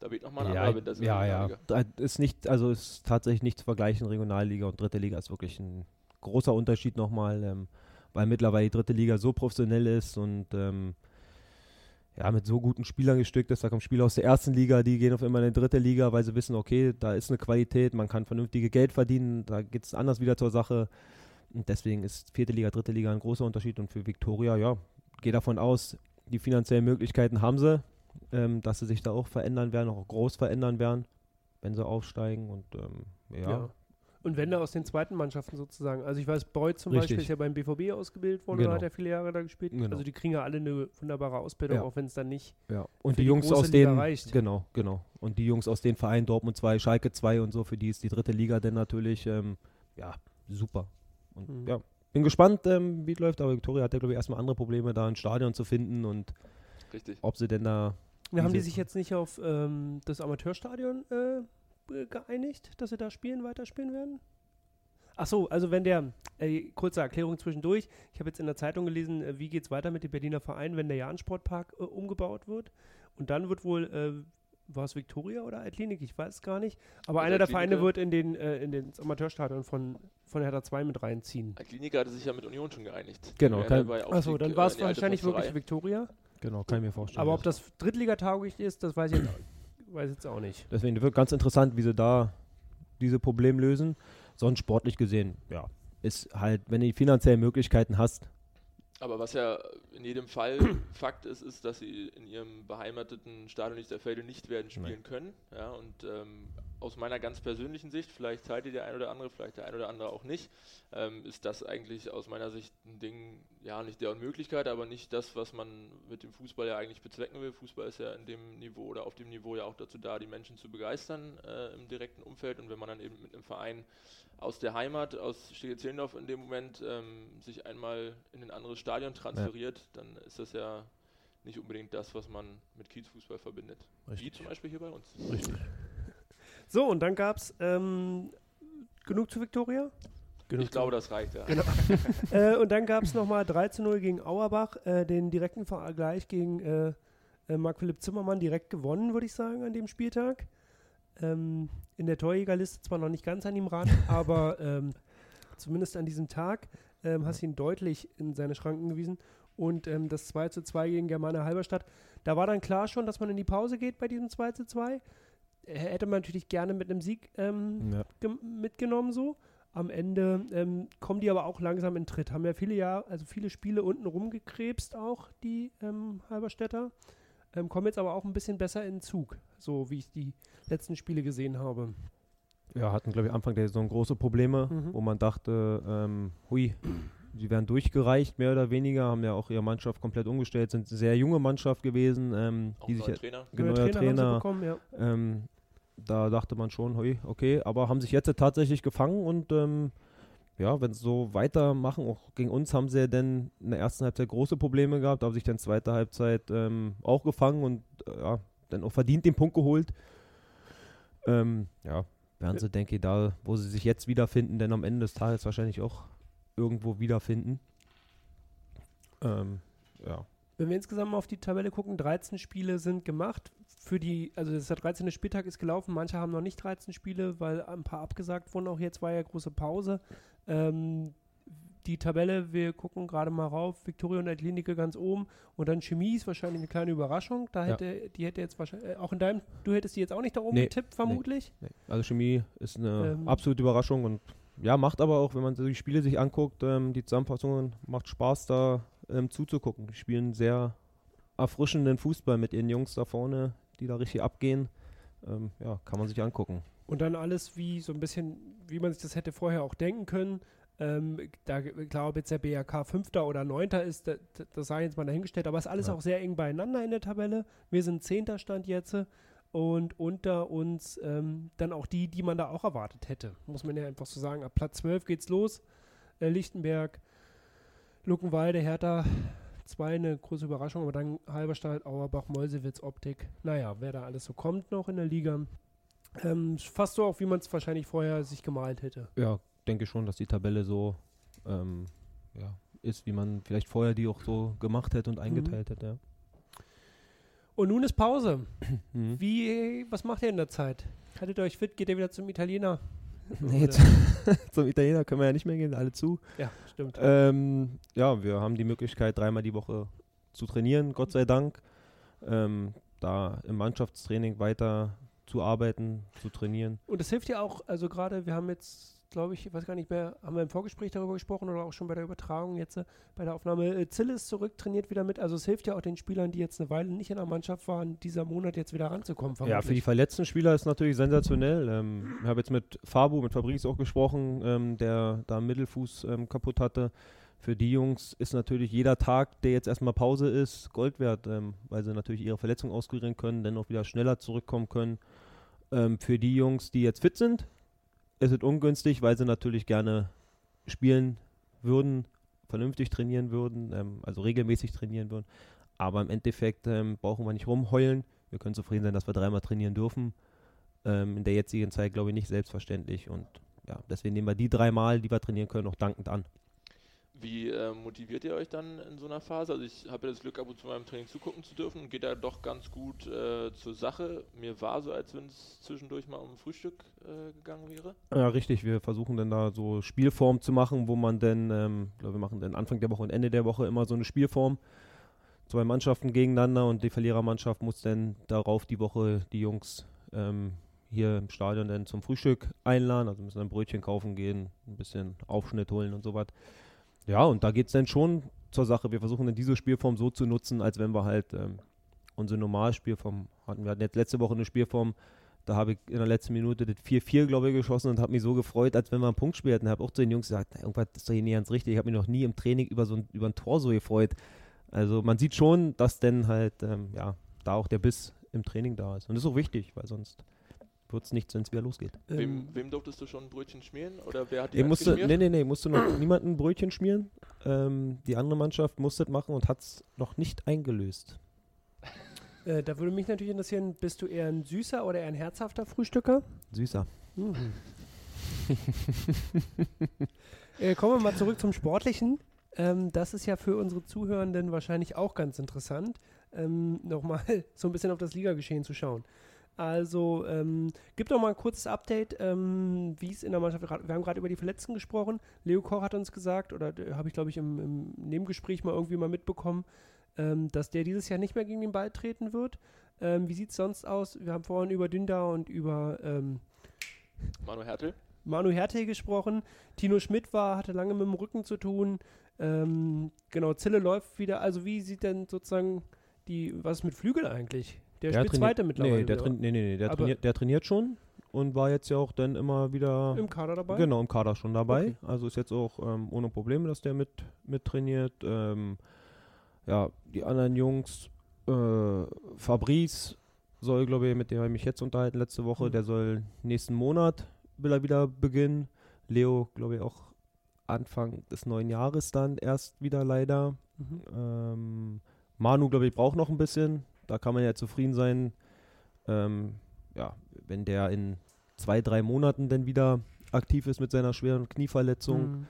Da weht nochmal ein Ja, anderer ja, ja. Da Ist nicht, also ist tatsächlich nicht zu vergleichen. Regionalliga und dritte Liga ist wirklich ein großer Unterschied nochmal, ähm, weil mittlerweile die dritte Liga so professionell ist und ähm, ja, mit so guten Spielern gestückt ist. Da kommen Spieler aus der ersten Liga, die gehen auf einmal in die dritte Liga, weil sie wissen, okay, da ist eine Qualität, man kann vernünftige Geld verdienen, da geht es anders wieder zur Sache. Und deswegen ist vierte Liga, dritte Liga ein großer Unterschied. Und für Viktoria, ja, gehe davon aus, die finanziellen Möglichkeiten haben sie, ähm, dass sie sich da auch verändern werden, auch groß verändern werden, wenn sie aufsteigen. Und ähm, ja, Ja. Und wenn da aus den zweiten Mannschaften sozusagen, also ich weiß, Beuth zum Richtig. Beispiel ist ja beim BVB ausgebildet worden Genau. oder hat ja viele Jahre da gespielt. Genau. Also die kriegen ja alle eine wunderbare Ausbildung, Ja. auch wenn es dann nicht. Ja, und die die Jungs aus den genau, genau. Und die Jungs aus den Vereinen Dortmund 2, Schalke 2 und so, für die ist die dritte Liga dann natürlich ähm, ja, super. Und Mhm. ja, bin gespannt, ähm, wie es läuft, aber Viktoria hat ja glaube ich erstmal andere Probleme, da ein Stadion zu finden und Richtig. ob sie denn da Ja, haben die sich jetzt nicht auf ähm, das Amateurstadion äh, geeinigt, dass sie da spielen, weiterspielen werden? Ach so, also wenn der, äh, kurze Erklärung zwischendurch, ich habe jetzt in der Zeitung gelesen, äh, wie geht es weiter mit dem Berliner Verein, wenn der Jahn-Sportpark äh, umgebaut wird und dann wird wohl, äh, war es Viktoria oder Altklinik, ich weiß es gar nicht, aber Also einer der Vereine wird in den, äh, in den Amateurstadion von, von Hertha 2 mit reinziehen. Ein Kliniker hatte sich ja mit Union schon geeinigt. Genau, Achso, dann äh, war es alte wahrscheinlich wirklich. Viktoria, genau, kann ich mir vorstellen. aber ob das Drittliga-tauglich ist, das weiß ich jetzt, weiß jetzt auch nicht. Deswegen wird ganz interessant, wie sie da diese Probleme lösen. Sonst sportlich gesehen, ja, ist halt, wenn du die finanziellen Möglichkeiten hast, Aber was ja in jedem Fall *clears throat* Fakt ist, ist, dass sie in ihrem beheimateten Stadion Lichterfelde nicht werden spielen Nein. können. Ja, und ähm, aus meiner ganz persönlichen Sicht, vielleicht teilt ihr der ein oder andere, vielleicht der ein oder andere auch nicht, ähm, ist das eigentlich aus meiner Sicht ein Ding, ja, nicht der Unmöglichkeit, aber nicht das, was man mit dem Fußball ja eigentlich bezwecken will. Fußball ist ja in dem Niveau oder auf dem Niveau ja auch dazu da, die Menschen zu begeistern äh, im direkten Umfeld. Und wenn man dann eben mit einem Verein aus der Heimat, aus Steglitz-Zehlendorf in dem Moment, ähm, sich einmal in ein anderes Stadion transferiert, dann ist das ja nicht unbedingt das, was man mit Kiezfußball verbindet. Wie Richtig. zum Beispiel hier bei uns. Richtig. So, und dann gab es ähm, genug zu Viktoria? Ich glaube, das reicht, ja. Genau. *laughs* äh, und dann gab es nochmal 3 zu 0 gegen Auerbach, äh, den direkten Vergleich gegen äh, äh, Marc-Philipp Zimmermann direkt gewonnen, würde ich sagen, an dem Spieltag. Ähm, in der Torjägerliste zwar noch nicht ganz an ihm ran, *laughs* aber ähm, zumindest an diesem Tag ähm, hast du ihn deutlich in seine Schranken gewiesen. Und ähm, das 2 zu 2 gegen Germania Halberstadt, da war dann klar schon, dass man in die Pause geht bei diesem 2 zu 2. Hätte man natürlich gerne mit einem Sieg ähm, Ja. mitgenommen so. Am Ende ähm, kommen die aber auch langsam in Tritt. Haben ja viele Jahre, also viele Spiele unten rumgekrebst auch, die ähm, Halberstädter. Ähm, kommen jetzt aber auch ein bisschen besser in Zug, so wie ich die letzten Spiele gesehen habe. Ja, hatten, glaube ich, Anfang der Saison große Probleme, Mhm. wo man dachte, ähm, hui, die werden durchgereicht, mehr oder weniger, haben ja auch ihre Mannschaft komplett umgestellt, sind eine sehr junge Mannschaft gewesen, ähm, Auch die neuer sich Trainer. genau, Trainer haben sie Trainer, bekommen, ja. ähm, da dachte man schon, hui, okay, aber haben sich jetzt tatsächlich gefangen und ähm, ja, wenn sie so weitermachen, auch gegen uns haben sie ja dann in der ersten Halbzeit große Probleme gehabt, aber sich dann zweite Halbzeit ähm, auch gefangen und äh, ja, dann auch verdient den Punkt geholt. Ähm, ja, werden sie, denke ich, da, wo sie sich jetzt wiederfinden, denn am Ende des Tages wahrscheinlich auch irgendwo wiederfinden. Ähm, ja. Wenn wir insgesamt mal auf die Tabelle gucken, 13 Spiele sind gemacht. Für die, also der 13. Spieltag ist gelaufen, manche haben noch nicht 13 Spiele, weil ein paar abgesagt wurden. Auch jetzt war ja große Pause. Ähm, die Tabelle, wir gucken gerade mal rauf, Viktoria und Athletic ganz oben und dann Chemie ist wahrscheinlich eine kleine Überraschung. Da Ja. hätte, die hätte jetzt wahrscheinlich, äh, auch in deinem, du hättest die jetzt auch nicht da oben Nee, getippt, vermutlich. Nee. Also Chemie ist eine Ähm. absolute Überraschung und ja, macht aber auch, wenn man so die Spiele sich anguckt, ähm, die Zusammenfassungen, macht Spaß da ähm, zuzugucken. Die spielen sehr erfrischenden Fußball mit ihren Jungs da vorne, die da richtig abgehen. Ähm, ja, kann man sich angucken. Und dann alles wie so ein bisschen, wie man sich das hätte vorher auch denken können. Ähm, da klar, ob jetzt der BRK Fünfter oder Neunter ist, das, das sei jetzt mal dahingestellt, aber es ist alles Ja. auch sehr eng beieinander in der Tabelle. Wir sind Zehnter Stand jetzt und unter uns ähm, dann auch die, die man da auch erwartet hätte, muss man ja einfach so sagen. Ab Platz 12 geht's los. Äh, Lichtenberg, Luckenwalde, Hertha, zwei eine große Überraschung, aber dann Halberstadt, Auerbach, Meusewitz, Optik. Naja, wer da alles so kommt noch in der Liga. Ähm, fast so auch, wie man es wahrscheinlich vorher sich gemalt hätte. Ja, denke schon, dass die Tabelle so ähm, ja, ist, wie man vielleicht vorher die auch so gemacht hätte und eingeteilt hätte. Ja. Und nun ist Pause. *clears throat* Mhm. Wie, was macht ihr in der Zeit? Haltet ihr euch fit? Geht ihr wieder zum Italiener? *laughs* Nee, *laughs* zum Italiener können wir ja nicht mehr gehen, alle zu. Ja, stimmt. Ähm, ja, wir haben die Möglichkeit, dreimal die Woche zu trainieren, Gott sei Dank. Ähm, da im Mannschaftstraining weiter zu arbeiten, zu trainieren. Und es hilft ja auch, also gerade, wir haben jetzt, glaube ich, ich weiß gar nicht mehr, haben wir im Vorgespräch darüber gesprochen oder auch schon bei der Übertragung jetzt äh, bei der Aufnahme. Äh, Zille ist zurück, trainiert wieder mit. Also es hilft ja auch den Spielern, die jetzt eine Weile nicht in der Mannschaft waren, dieser Monat jetzt wieder ranzukommen. Ja, für die vermutlich. verletzten Spieler ist natürlich sensationell. Ähm, ich habe jetzt mit Fabu, mit Fabrice auch gesprochen, ähm, der da Mittelfuß ähm, kaputt hatte. Für die Jungs ist natürlich jeder Tag, der jetzt erstmal Pause ist, Gold wert, ähm, weil sie natürlich ihre Verletzung auskurieren können, dann auch wieder schneller zurückkommen können. Ähm, für die Jungs, die jetzt fit sind, ist es ungünstig, weil sie natürlich gerne spielen würden, vernünftig trainieren würden, ähm, also regelmäßig trainieren würden. Aber im Endeffekt ähm, brauchen wir nicht rumheulen. Wir können zufrieden sein, dass wir dreimal trainieren dürfen. Ähm, in der jetzigen Zeit glaube ich nicht selbstverständlich. Und ja, deswegen nehmen wir die dreimal, die wir trainieren können, auch dankend an. Wie äh, motiviert ihr euch dann in so einer Phase? Also ich habe ja das Glück, ab und zu meinem Training zugucken zu dürfen geht da doch ganz gut äh, zur Sache. Mir war so, als wenn es zwischendurch mal um Frühstück äh, gegangen wäre. Ja, richtig. Wir versuchen dann da so Spielform zu machen, wo man dann, ähm, glaube, wir machen dann Anfang der Woche und Ende der Woche immer so eine Spielform. Zwei Mannschaften gegeneinander und die Verlierermannschaft muss dann darauf die Woche die Jungs ähm, hier im Stadion dann zum Frühstück einladen. Also müssen dann Brötchen kaufen gehen, ein bisschen Aufschnitt holen und so was. Ja, und da geht es dann schon zur Sache. Wir versuchen dann diese Spielform so zu nutzen, als wenn wir halt ähm, unsere Normalspielform hatten. Wir hatten jetzt letzte Woche eine Spielform, da habe ich in der letzten Minute das 4-4, glaube ich, geschossen und habe mich so gefreut, als wenn wir einen Punkt hätten. habe auch zu den Jungs gesagt, "Na, irgendwas ist doch hier nicht ganz richtig. Ich habe mich noch nie im Training über so ein, über ein Tor so gefreut. Also man sieht schon, dass dann halt, ähm, ja, da auch der Biss im Training da ist. Und das ist auch wichtig, weil sonst wird es nichts, wenn es wieder losgeht. Ähm, Wem, wem durftest du schon ein Brötchen schmieren? Oder wer hat die musste, geschmiert? nee, nee, nee, musste noch *clears throat* niemanden ein Brötchen schmieren. Ähm, die andere Mannschaft musste es machen und hat es noch nicht eingelöst. äh, da würde mich natürlich interessieren, bist du eher ein süßer oder eher ein herzhafter Frühstücker? Süßer. Mhm. äh, kommen wir mal zurück zum Sportlichen. Ähm, das ist ja für unsere Zuhörenden wahrscheinlich auch ganz interessant, ähm, nochmal *laughs* so ein bisschen auf das Ligageschehen zu schauen. Also, ähm, gib doch mal ein kurzes Update, ähm, wie es in der Mannschaft, wir haben gerade über die Verletzten gesprochen. Leo Koch hat uns gesagt, oder äh, habe ich glaube ich im, im Nebengespräch mal irgendwie mal mitbekommen, ähm, dass der dieses Jahr nicht mehr gegen den Ball treten wird. Ähm, wie sieht es sonst aus? Wir haben vorhin über Dündar und über ähm, Manu Hertel? Manu Hertel gesprochen. Tino Schmidt war, hatte lange mit dem Rücken zu tun. Ähm, genau, Zille läuft wieder. Also wie sieht denn sozusagen die, was ist mit Flügel eigentlich? Der, spielt trainiert- Zweite mittlerweile. Nee, der, train, nee, nee, nee, der, trainiert, der trainiert schon. und war jetzt ja auch dann immer wieder Im Kader dabei? Genau, im Kader schon dabei. Okay. Also ist jetzt auch ähm, ohne Probleme, dass der mit, mit trainiert. Ähm, ja, die anderen Jungs, äh, Fabrice soll, glaube ich, mit dem habe ich mich jetzt unterhalten letzte Woche, Mhm. der soll nächsten Monat will er wieder beginnen. Leo, glaube ich, auch Anfang des neuen Jahres dann erst wieder leider. Mhm. Ähm, Manu, glaube ich, braucht noch ein bisschen. Da kann man ja zufrieden sein. Ähm, ja, wenn der in zwei, drei Monaten dann wieder aktiv ist mit seiner schweren Knieverletzung. Mhm.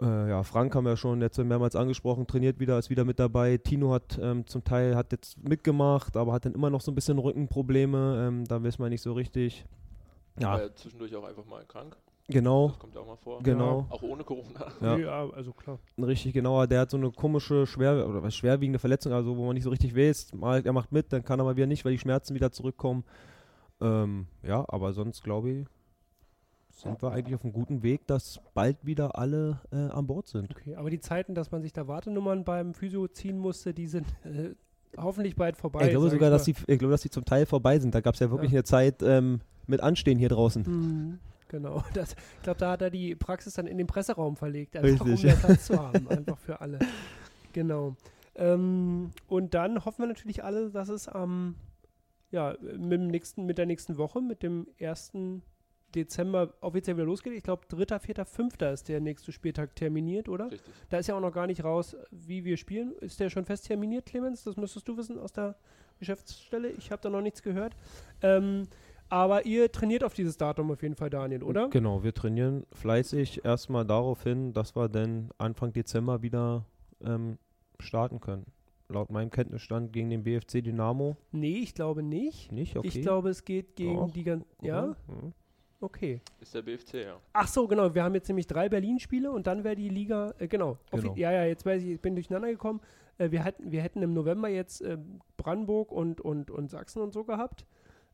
Äh, ja, Frank haben wir schon jetzt mehrmals angesprochen, trainiert wieder, ist wieder mit dabei. Tino hat ähm, zum Teil hat jetzt mitgemacht, aber hat dann immer noch so ein bisschen Rückenprobleme. Ähm, da wissen wir nicht so richtig. War Ja, ja zwischendurch auch einfach mal krank. Genau, Das kommt ja auch mal vor. genau. Auch ohne Corona. Ja. Ja. also klar. Richtig genauer. Der hat so eine komische, schwer oder was, schwerwiegende Verletzung, also wo man nicht so richtig weiß. Mal er macht mit, dann kann er mal wieder nicht, weil die Schmerzen wieder zurückkommen. Ähm, ja, aber sonst glaube ich, sind wir eigentlich auf einem guten Weg, dass bald wieder alle äh, an Bord sind. Okay, aber die Zeiten, dass man sich da Wartenummern beim Physio ziehen musste, die sind äh, hoffentlich bald vorbei. ich glaube sogar, mal. dass die, ich glaube, dass die zum Teil vorbei sind. Da gab es ja wirklich Ja. eine Zeit ähm, mit Anstehen hier draußen. Mhm, Genau, *laughs* das, ich glaube, da hat er die Praxis dann in den Presseraum verlegt, einfach um Richtig. mehr Platz zu *laughs* haben, einfach für alle. Genau. Ähm, und dann hoffen wir natürlich alle, dass es am, ja, mit, dem nächsten, mit der nächsten Woche, mit dem 1. Dezember offiziell wieder losgeht. Ich glaube, 3., 4., 5. ist der nächste Spieltag terminiert, oder? Richtig. Da ist ja auch noch gar nicht raus, wie wir spielen. Ist der schon fest terminiert, Clemens? Das müsstest du wissen aus der Geschäftsstelle. Ich habe da noch nichts gehört. Ähm, aber ihr trainiert auf dieses Datum auf jeden Fall, Daniel, oder? Genau, wir trainieren fleißig erstmal darauf hin, dass wir dann Anfang Dezember wieder ähm, starten können. Laut meinem Kenntnisstand gegen den BFC Dynamo. Nee, ich glaube nicht. Nicht, okay. Ich glaube, es geht gegen Doch. die ganzen. Ja? Mhm. Okay. Ist der BFC, ja. Ach so, genau. Wir haben jetzt nämlich drei Berlin-Spiele und dann wäre die Liga. Äh, genau. Genau. Ja, ja, jetzt weiß ich, ich bin durcheinander gekommen. Äh, wir, hatten, wir hätten im November jetzt äh, Brandenburg und, und, und Sachsen und so gehabt.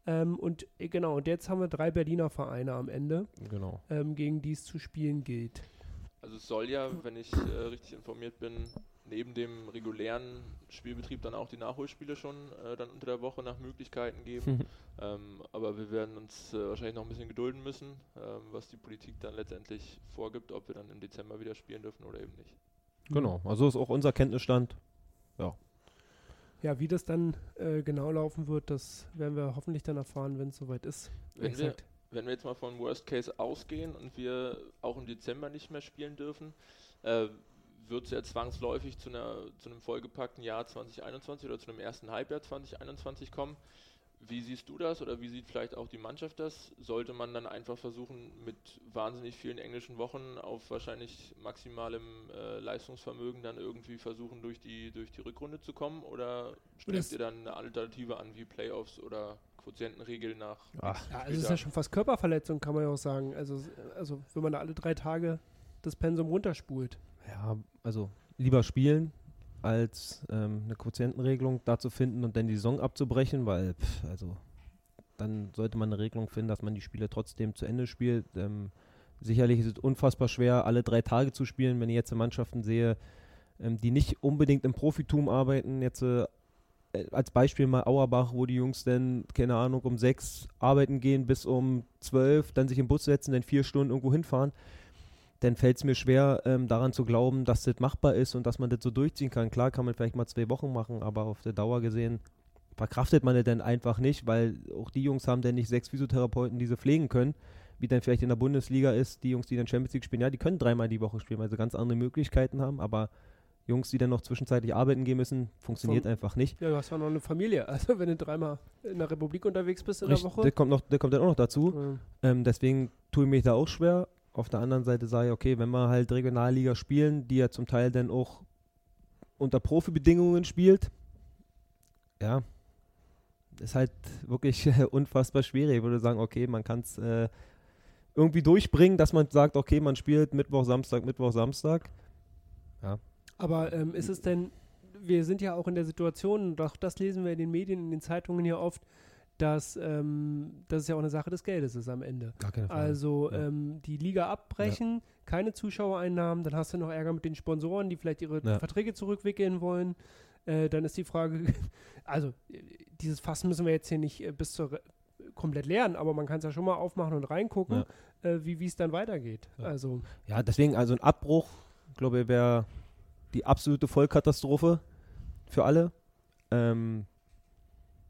Ähm, und äh, genau, und jetzt haben wir drei Berliner Vereine am Ende, Genau. ähm, gegen die es zu spielen gilt. Also es soll ja, wenn ich äh, richtig informiert bin, neben dem regulären Spielbetrieb dann auch die Nachholspiele schon äh, dann unter der Woche nach Möglichkeiten geben. *laughs* ähm, aber wir werden uns äh, wahrscheinlich noch ein bisschen gedulden müssen, ähm, was die Politik dann letztendlich vorgibt, ob wir dann im Dezember wieder spielen dürfen oder eben nicht. Genau. Also ist auch unser Kenntnisstand. Ja, wie das dann äh, genau laufen wird, das werden wir hoffentlich dann erfahren, wenn es soweit ist. Wenn wir, wenn wir jetzt mal von Worst Case ausgehen und wir auch im Dezember nicht mehr spielen dürfen, äh, wird es ja zwangsläufig zu, einer, zu einem vollgepackten Jahr 2021 oder zu einem ersten Halbjahr 2021 kommen. Wie siehst du das oder wie sieht vielleicht auch die Mannschaft das? Sollte man dann einfach versuchen, mit wahnsinnig vielen englischen Wochen auf wahrscheinlich maximalem äh, Leistungsvermögen dann irgendwie versuchen, durch die, durch die Rückrunde zu kommen? Oder strebt ihr dann eine Alternative an wie Playoffs oder Quotientenregel nach Ach, Ja, also es ist ja schon fast Körperverletzung, kann man ja auch sagen. Also, also wenn man da alle drei Tage das Pensum runterspult. Ja, also lieber spielen, als ähm, eine Quotientenregelung da zu finden und dann die Saison abzubrechen, weil, pff, also, dann sollte man eine Regelung finden, dass man die Spiele trotzdem zu Ende spielt. Ähm, sicherlich ist es unfassbar schwer, alle drei Tage zu spielen, wenn ich jetzt Mannschaften sehe, ähm, die nicht unbedingt im Profitum arbeiten. Jetzt äh, als Beispiel mal Auerbach, wo die Jungs dann, keine Ahnung, um sechs arbeiten gehen bis um zwölf, dann sich im Bus setzen, dann vier Stunden irgendwo hinfahren dann fällt es mir schwer, ähm, daran zu glauben, dass das machbar ist und dass man das so durchziehen kann. Klar kann man vielleicht mal zwei Wochen machen, aber auf der Dauer gesehen verkraftet man das dann einfach nicht, weil auch die Jungs haben dann nicht sechs Physiotherapeuten, die sie pflegen können, wie dann vielleicht in der Bundesliga ist. Die Jungs, die dann Champions League spielen, ja, die können dreimal die Woche spielen, weil sie ganz andere Möglichkeiten haben, aber Jungs, die dann noch zwischenzeitlich arbeiten gehen müssen, funktioniert Vom- einfach nicht. Ja, du hast ja noch eine Familie. *laughs* Also wenn du dreimal in der Republik unterwegs bist in der Richtig, Woche. Der kommt, noch, der kommt dann auch noch dazu. ähm, Ähm, deswegen tue ich mich da auch schwer. Auf der anderen Seite sage ich, okay, wenn wir halt Regionalliga spielen, die ja zum Teil dann auch unter Profibedingungen spielt, ja, ist halt wirklich *laughs* unfassbar schwierig. Ich würde sagen, okay, man kann es äh, irgendwie durchbringen, dass man sagt, okay, man spielt Mittwoch, Samstag, Mittwoch, Samstag. Aber ähm, ist es denn, wir sind ja auch in der Situation, doch das lesen wir in den Medien, in den Zeitungen ja oft, dass ähm, das ist ja auch eine Sache des Geldes ist am Ende. Gar keine Also Ja. ähm, die Liga abbrechen, keine Zuschauereinnahmen, dann hast du noch Ärger mit den Sponsoren, die vielleicht ihre Ja. Verträge zurückwickeln wollen. Äh, dann ist die Frage, *laughs* also äh, dieses Fass müssen wir jetzt hier nicht äh, bis zur komplett lernen, aber man kann es ja schon mal aufmachen und reingucken, äh, wie es dann weitergeht. Ja. Also Ja, deswegen, also ein Abbruch, glaube ich, wäre die absolute Vollkatastrophe für alle. Ähm,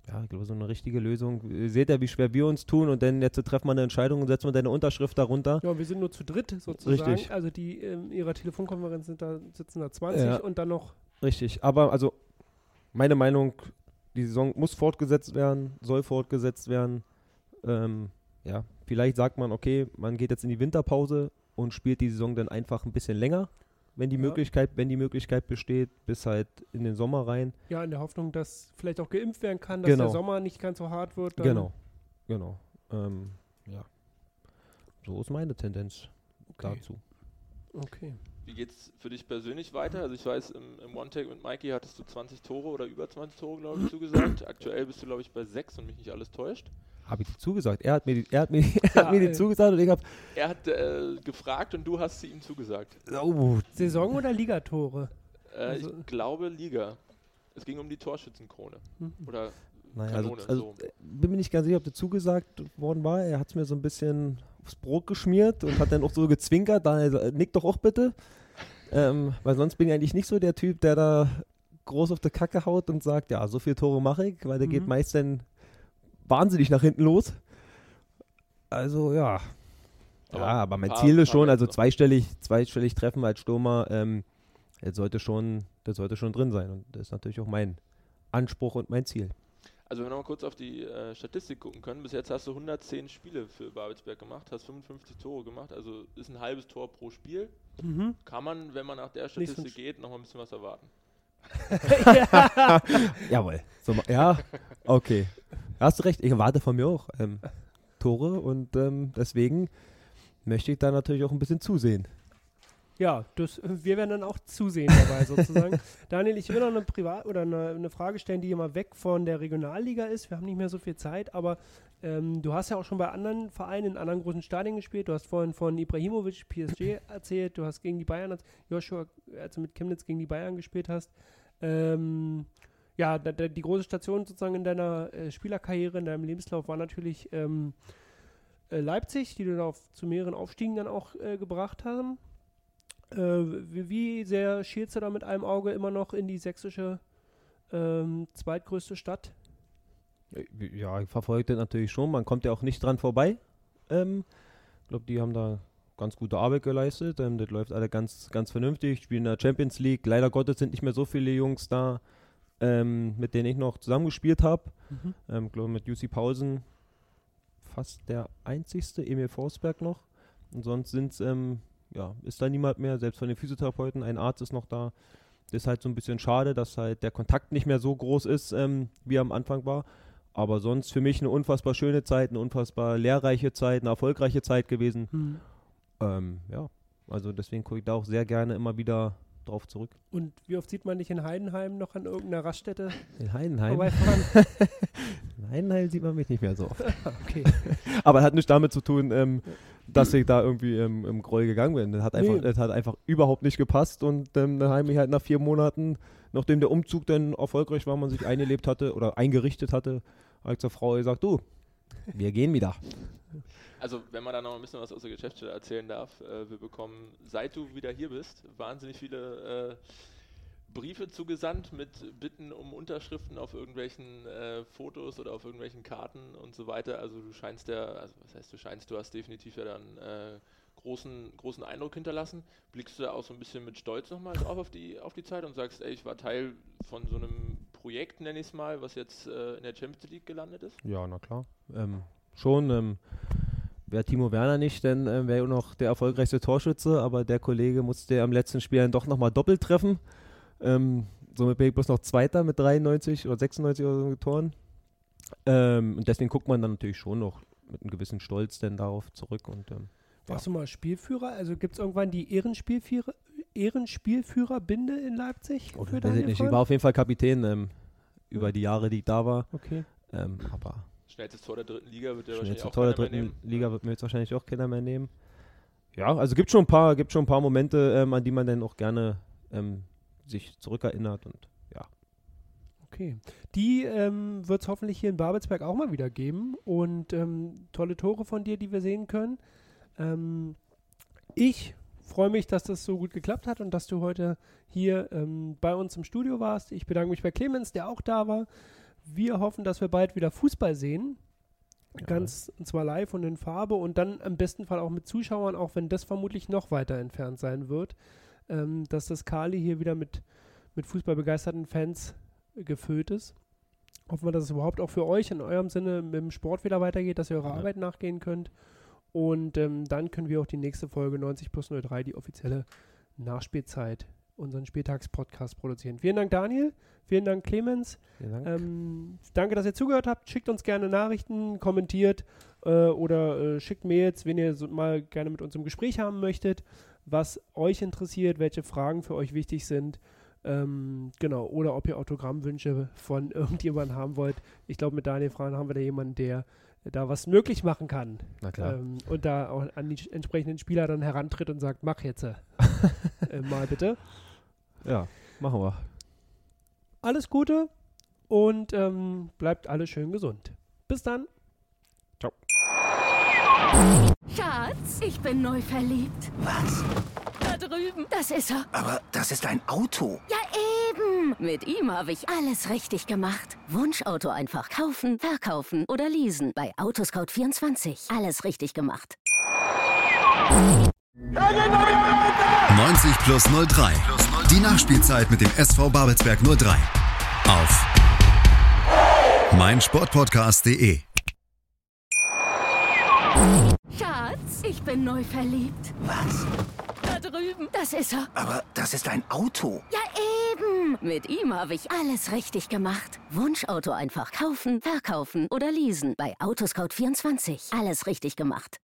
ja, ich glaube, so eine richtige Lösung. Ihr seht ja, wie schwer wir uns tun und dann jetzt treffen wir eine Entscheidung und setzen wir deine Unterschrift darunter. ja, wir sind nur zu dritt sozusagen. Richtig. Also die in ihrer Telefonkonferenz sind da, sitzen da 20 Ja. und dann noch Richtig, aber also meine Meinung, die Saison muss fortgesetzt werden, soll fortgesetzt werden. Ähm, ja, vielleicht sagt man, okay, man geht jetzt in die Winterpause und spielt die Saison dann einfach ein bisschen länger, wenn die Ja. Möglichkeit, wenn die Möglichkeit besteht, bis halt in den Sommer rein. ja in der Hoffnung, dass vielleicht auch geimpft werden kann, dass Genau. der Sommer nicht ganz so hart wird. Dann, Genau, genau. Ähm, ja, so ist meine Tendenz Okay. dazu. Okay. Wie geht's für dich persönlich weiter? Also ich weiß, im, im One-Take mit Mikey hattest du 20 Tore oder über 20 Tore, glaube ich, zugesagt. *clears throat* Aktuell bist du, glaube ich, bei 6 und mich nicht alles täuscht. Habe ich dir zugesagt? Er hat mir die, er hat mir, *laughs* er Ja, hat mir die äh, zugesagt und ich habe, Er hat äh, gefragt und du hast sie ihm zugesagt. oh, Saison oder Ligatore? Äh, Also- ich glaube Liga. Es ging um die Torschützenkrone. Mhm. Oder Naja, also, Kanone, also äh, bin mir nicht ganz sicher, ob das zugesagt worden war. Er hat es mir so ein bisschen aufs Brot geschmiert und hat dann auch so gezwinkert. Da er, nick doch auch bitte. Ähm, weil sonst bin ich eigentlich nicht so der Typ, der da groß auf die Kacke haut und sagt, ja, so viele Tore mache ich, weil der geht Mhm. meist dann wahnsinnig nach hinten los. Also ja. Aber ja, aber ein mein paar- Ziel ist schon, also zweistellig, zweistellig treffen als Stürmer, ähm, das sollte schon, das sollte schon drin sein. Und das ist natürlich auch mein Anspruch und mein Ziel. Also wenn wir noch mal kurz auf die äh, Statistik gucken können, bis jetzt hast du 110 Spiele für Babelsberg gemacht, hast 55 Tore gemacht, also ist ein halbes Tor pro Spiel. Mhm. Kann man, wenn man nach der Statistik geht, noch mal ein bisschen was erwarten. *laughs* *laughs* Jawohl. So, ja, okay. *laughs* Hast du recht, ich erwarte von mir auch ähm, Tore und ähm, deswegen möchte ich da natürlich auch ein bisschen zusehen. Ja, das, wir werden dann auch zusehen dabei *laughs* sozusagen. Daniel, ich will noch eine Privat oder eine, eine Frage stellen, die immer weg von der Regionalliga ist. Wir haben nicht mehr so viel Zeit, aber ähm, du hast ja auch schon bei anderen Vereinen in anderen großen Stadien gespielt. Du hast vorhin von Ibrahimovic PSG erzählt, du hast gegen die Bayern, Joshua, als du mit Chemnitz gegen die Bayern gespielt hast. Ähm, ja, die große Station sozusagen in deiner äh, Spielerkarriere, in deinem Lebenslauf war natürlich ähm, äh, Leipzig, die du da auf, zu mehreren Aufstiegen dann auch äh, gebracht haben. Äh, wie, wie sehr schielst du da mit einem Auge immer noch in die sächsische ähm, zweitgrößte Stadt? Ja, ich verfolge das natürlich schon. Man kommt ja auch nicht dran vorbei. Ähm, ich glaube, die haben da ganz gute Arbeit geleistet. Ähm, das läuft alle ganz, ganz vernünftig. Spielen in der Champions League. Leider Gottes sind nicht mehr so viele Jungs da, ähm, mit denen ich noch zusammengespielt habe. Mhm. Ähm, glaube mit UC Pausen fast der einzigste, Emil Forsberg noch. Und sonst sind's, ähm, ja, ist da niemand mehr, selbst von den Physiotherapeuten, ein Arzt ist noch da. Das ist halt so ein bisschen schade, dass halt der Kontakt nicht mehr so groß ist, ähm, wie er am Anfang war. Aber sonst für mich eine unfassbar schöne Zeit, eine unfassbar lehrreiche Zeit, eine erfolgreiche Zeit gewesen. Hm. Ähm, ja, also deswegen gucke ich da auch sehr gerne immer wieder drauf zurück. Und wie oft sieht man dich in Heidenheim noch an irgendeiner Raststätte In Heidenheim. *laughs* In Heidenheim sieht man mich nicht mehr so oft. *laughs* okay. *laughs* Aber hat nichts damit zu tun, ähm, dass ich da irgendwie ähm, im Groll gegangen bin. Das hat einfach, Nee. das hat einfach überhaupt nicht gepasst und ähm, dann habe ich halt nach vier Monaten, nachdem der Umzug dann erfolgreich war, man sich eingelebt hatte oder eingerichtet hatte, habe ich zur Frau gesagt, du, wir gehen wieder. Also, wenn man da noch ein bisschen was aus der Geschäftsstelle erzählen darf, äh, wir bekommen, seit du wieder hier bist, wahnsinnig viele äh, Briefe zugesandt mit Bitten um Unterschriften auf irgendwelchen äh, Fotos oder auf irgendwelchen Karten und so weiter. Also du scheinst ja, also was heißt du scheinst, du hast definitiv ja dann äh, großen, großen Eindruck hinterlassen. Blickst du da auch so ein bisschen mit Stolz nochmal drauf auf die, auf die Zeit und sagst, ey, ich war Teil von so einem Projekt, nenne ich es mal, was jetzt äh, in der Champions League gelandet ist? Ja, na klar. Ähm, schon, ähm, wäre Timo Werner nicht, dann ähm, wäre er noch der erfolgreichste Torschütze, aber der Kollege musste am letzten Spiel dann doch nochmal doppelt treffen. Ähm, somit bin ich bloß noch Zweiter mit 93 oder 96 oder so Toren. Ähm, und deswegen guckt man dann natürlich schon noch mit einem gewissen Stolz dann darauf zurück. Und ähm, Warst du mal Spielführer? Also gibt es irgendwann die Ehrenspielführer, Ehrenspielführerbinde in Leipzig? oh, ich. Ich war auf jeden Fall Kapitän ähm, über die Jahre, die ich da war. Okay. Ähm, aber Schnellstes Tor der dritten Liga wird der Schnellste wahrscheinlich auch Tor der dritten. Liga wird mir jetzt wahrscheinlich auch keiner mehr nehmen. Ja, also gibt schon ein paar, gibt schon ein paar Momente, ähm, an die man dann auch gerne ähm, sich zurückerinnert und ja. Okay. Die ähm, wird es hoffentlich hier in Babelsberg auch mal wieder geben. Und ähm, tolle Tore von dir, die wir sehen können. Ähm, ich freue mich, dass das so gut geklappt hat und dass du heute hier ähm, bei uns im Studio warst. Ich bedanke mich bei Clemens, der auch da war. Wir hoffen, dass wir bald wieder Fußball sehen. Ja. Ganz und zwar live und in Farbe und dann im besten Fall auch mit Zuschauern, auch wenn das vermutlich noch weiter entfernt sein wird, ähm, dass das Kali hier wieder mit, mit fußballbegeisterten Fans gefüllt ist. Hoffen wir, dass es überhaupt auch für euch in eurem Sinne mit dem Sport wieder weitergeht, dass ihr eurer Ja. Arbeit nachgehen könnt. Und ähm, dann können wir auch die nächste Folge 90 plus 03, die offizielle Nachspielzeit, unseren Spieltagspodcast produzieren. Vielen Dank, Daniel. Vielen Dank, Clemens. Vielen Dank. Ähm, danke, dass ihr zugehört habt. Schickt uns gerne Nachrichten, kommentiert äh, oder äh, schickt Mails, wenn ihr so mal gerne mit uns im Gespräch haben möchtet, was euch interessiert, welche Fragen für euch wichtig sind. Ähm, genau, oder ob ihr Autogrammwünsche von *laughs* irgendjemandem haben wollt. Ich glaube, mit Daniel Fragen haben wir da jemanden, der da was möglich machen kann. Na klar. Ähm, und da auch an die entsprechenden Spieler dann herantritt und sagt, mach jetzt äh, *laughs* äh, mal bitte. Ja, machen wir. Alles Gute und ähm, bleibt alle schön gesund. Bis dann. Schatz, ich bin neu verliebt. Was? Da drüben. Das ist er. Aber das ist ein Auto. Ja, eben. Mit ihm habe ich alles richtig gemacht. Wunschauto einfach kaufen, verkaufen oder leasen. Bei Autoscout24. Alles richtig gemacht. 90 plus 03. Die Nachspielzeit mit dem SV Babelsberg 03. Auf meinsportpodcast.de. Schatz, ich bin neu verliebt. Was? Da drüben. Das ist er. Aber das ist ein Auto. Ja, eben. Mit ihm habe ich alles richtig gemacht. Wunschauto einfach kaufen, verkaufen oder leasen. Bei Autoscout24. Alles richtig gemacht.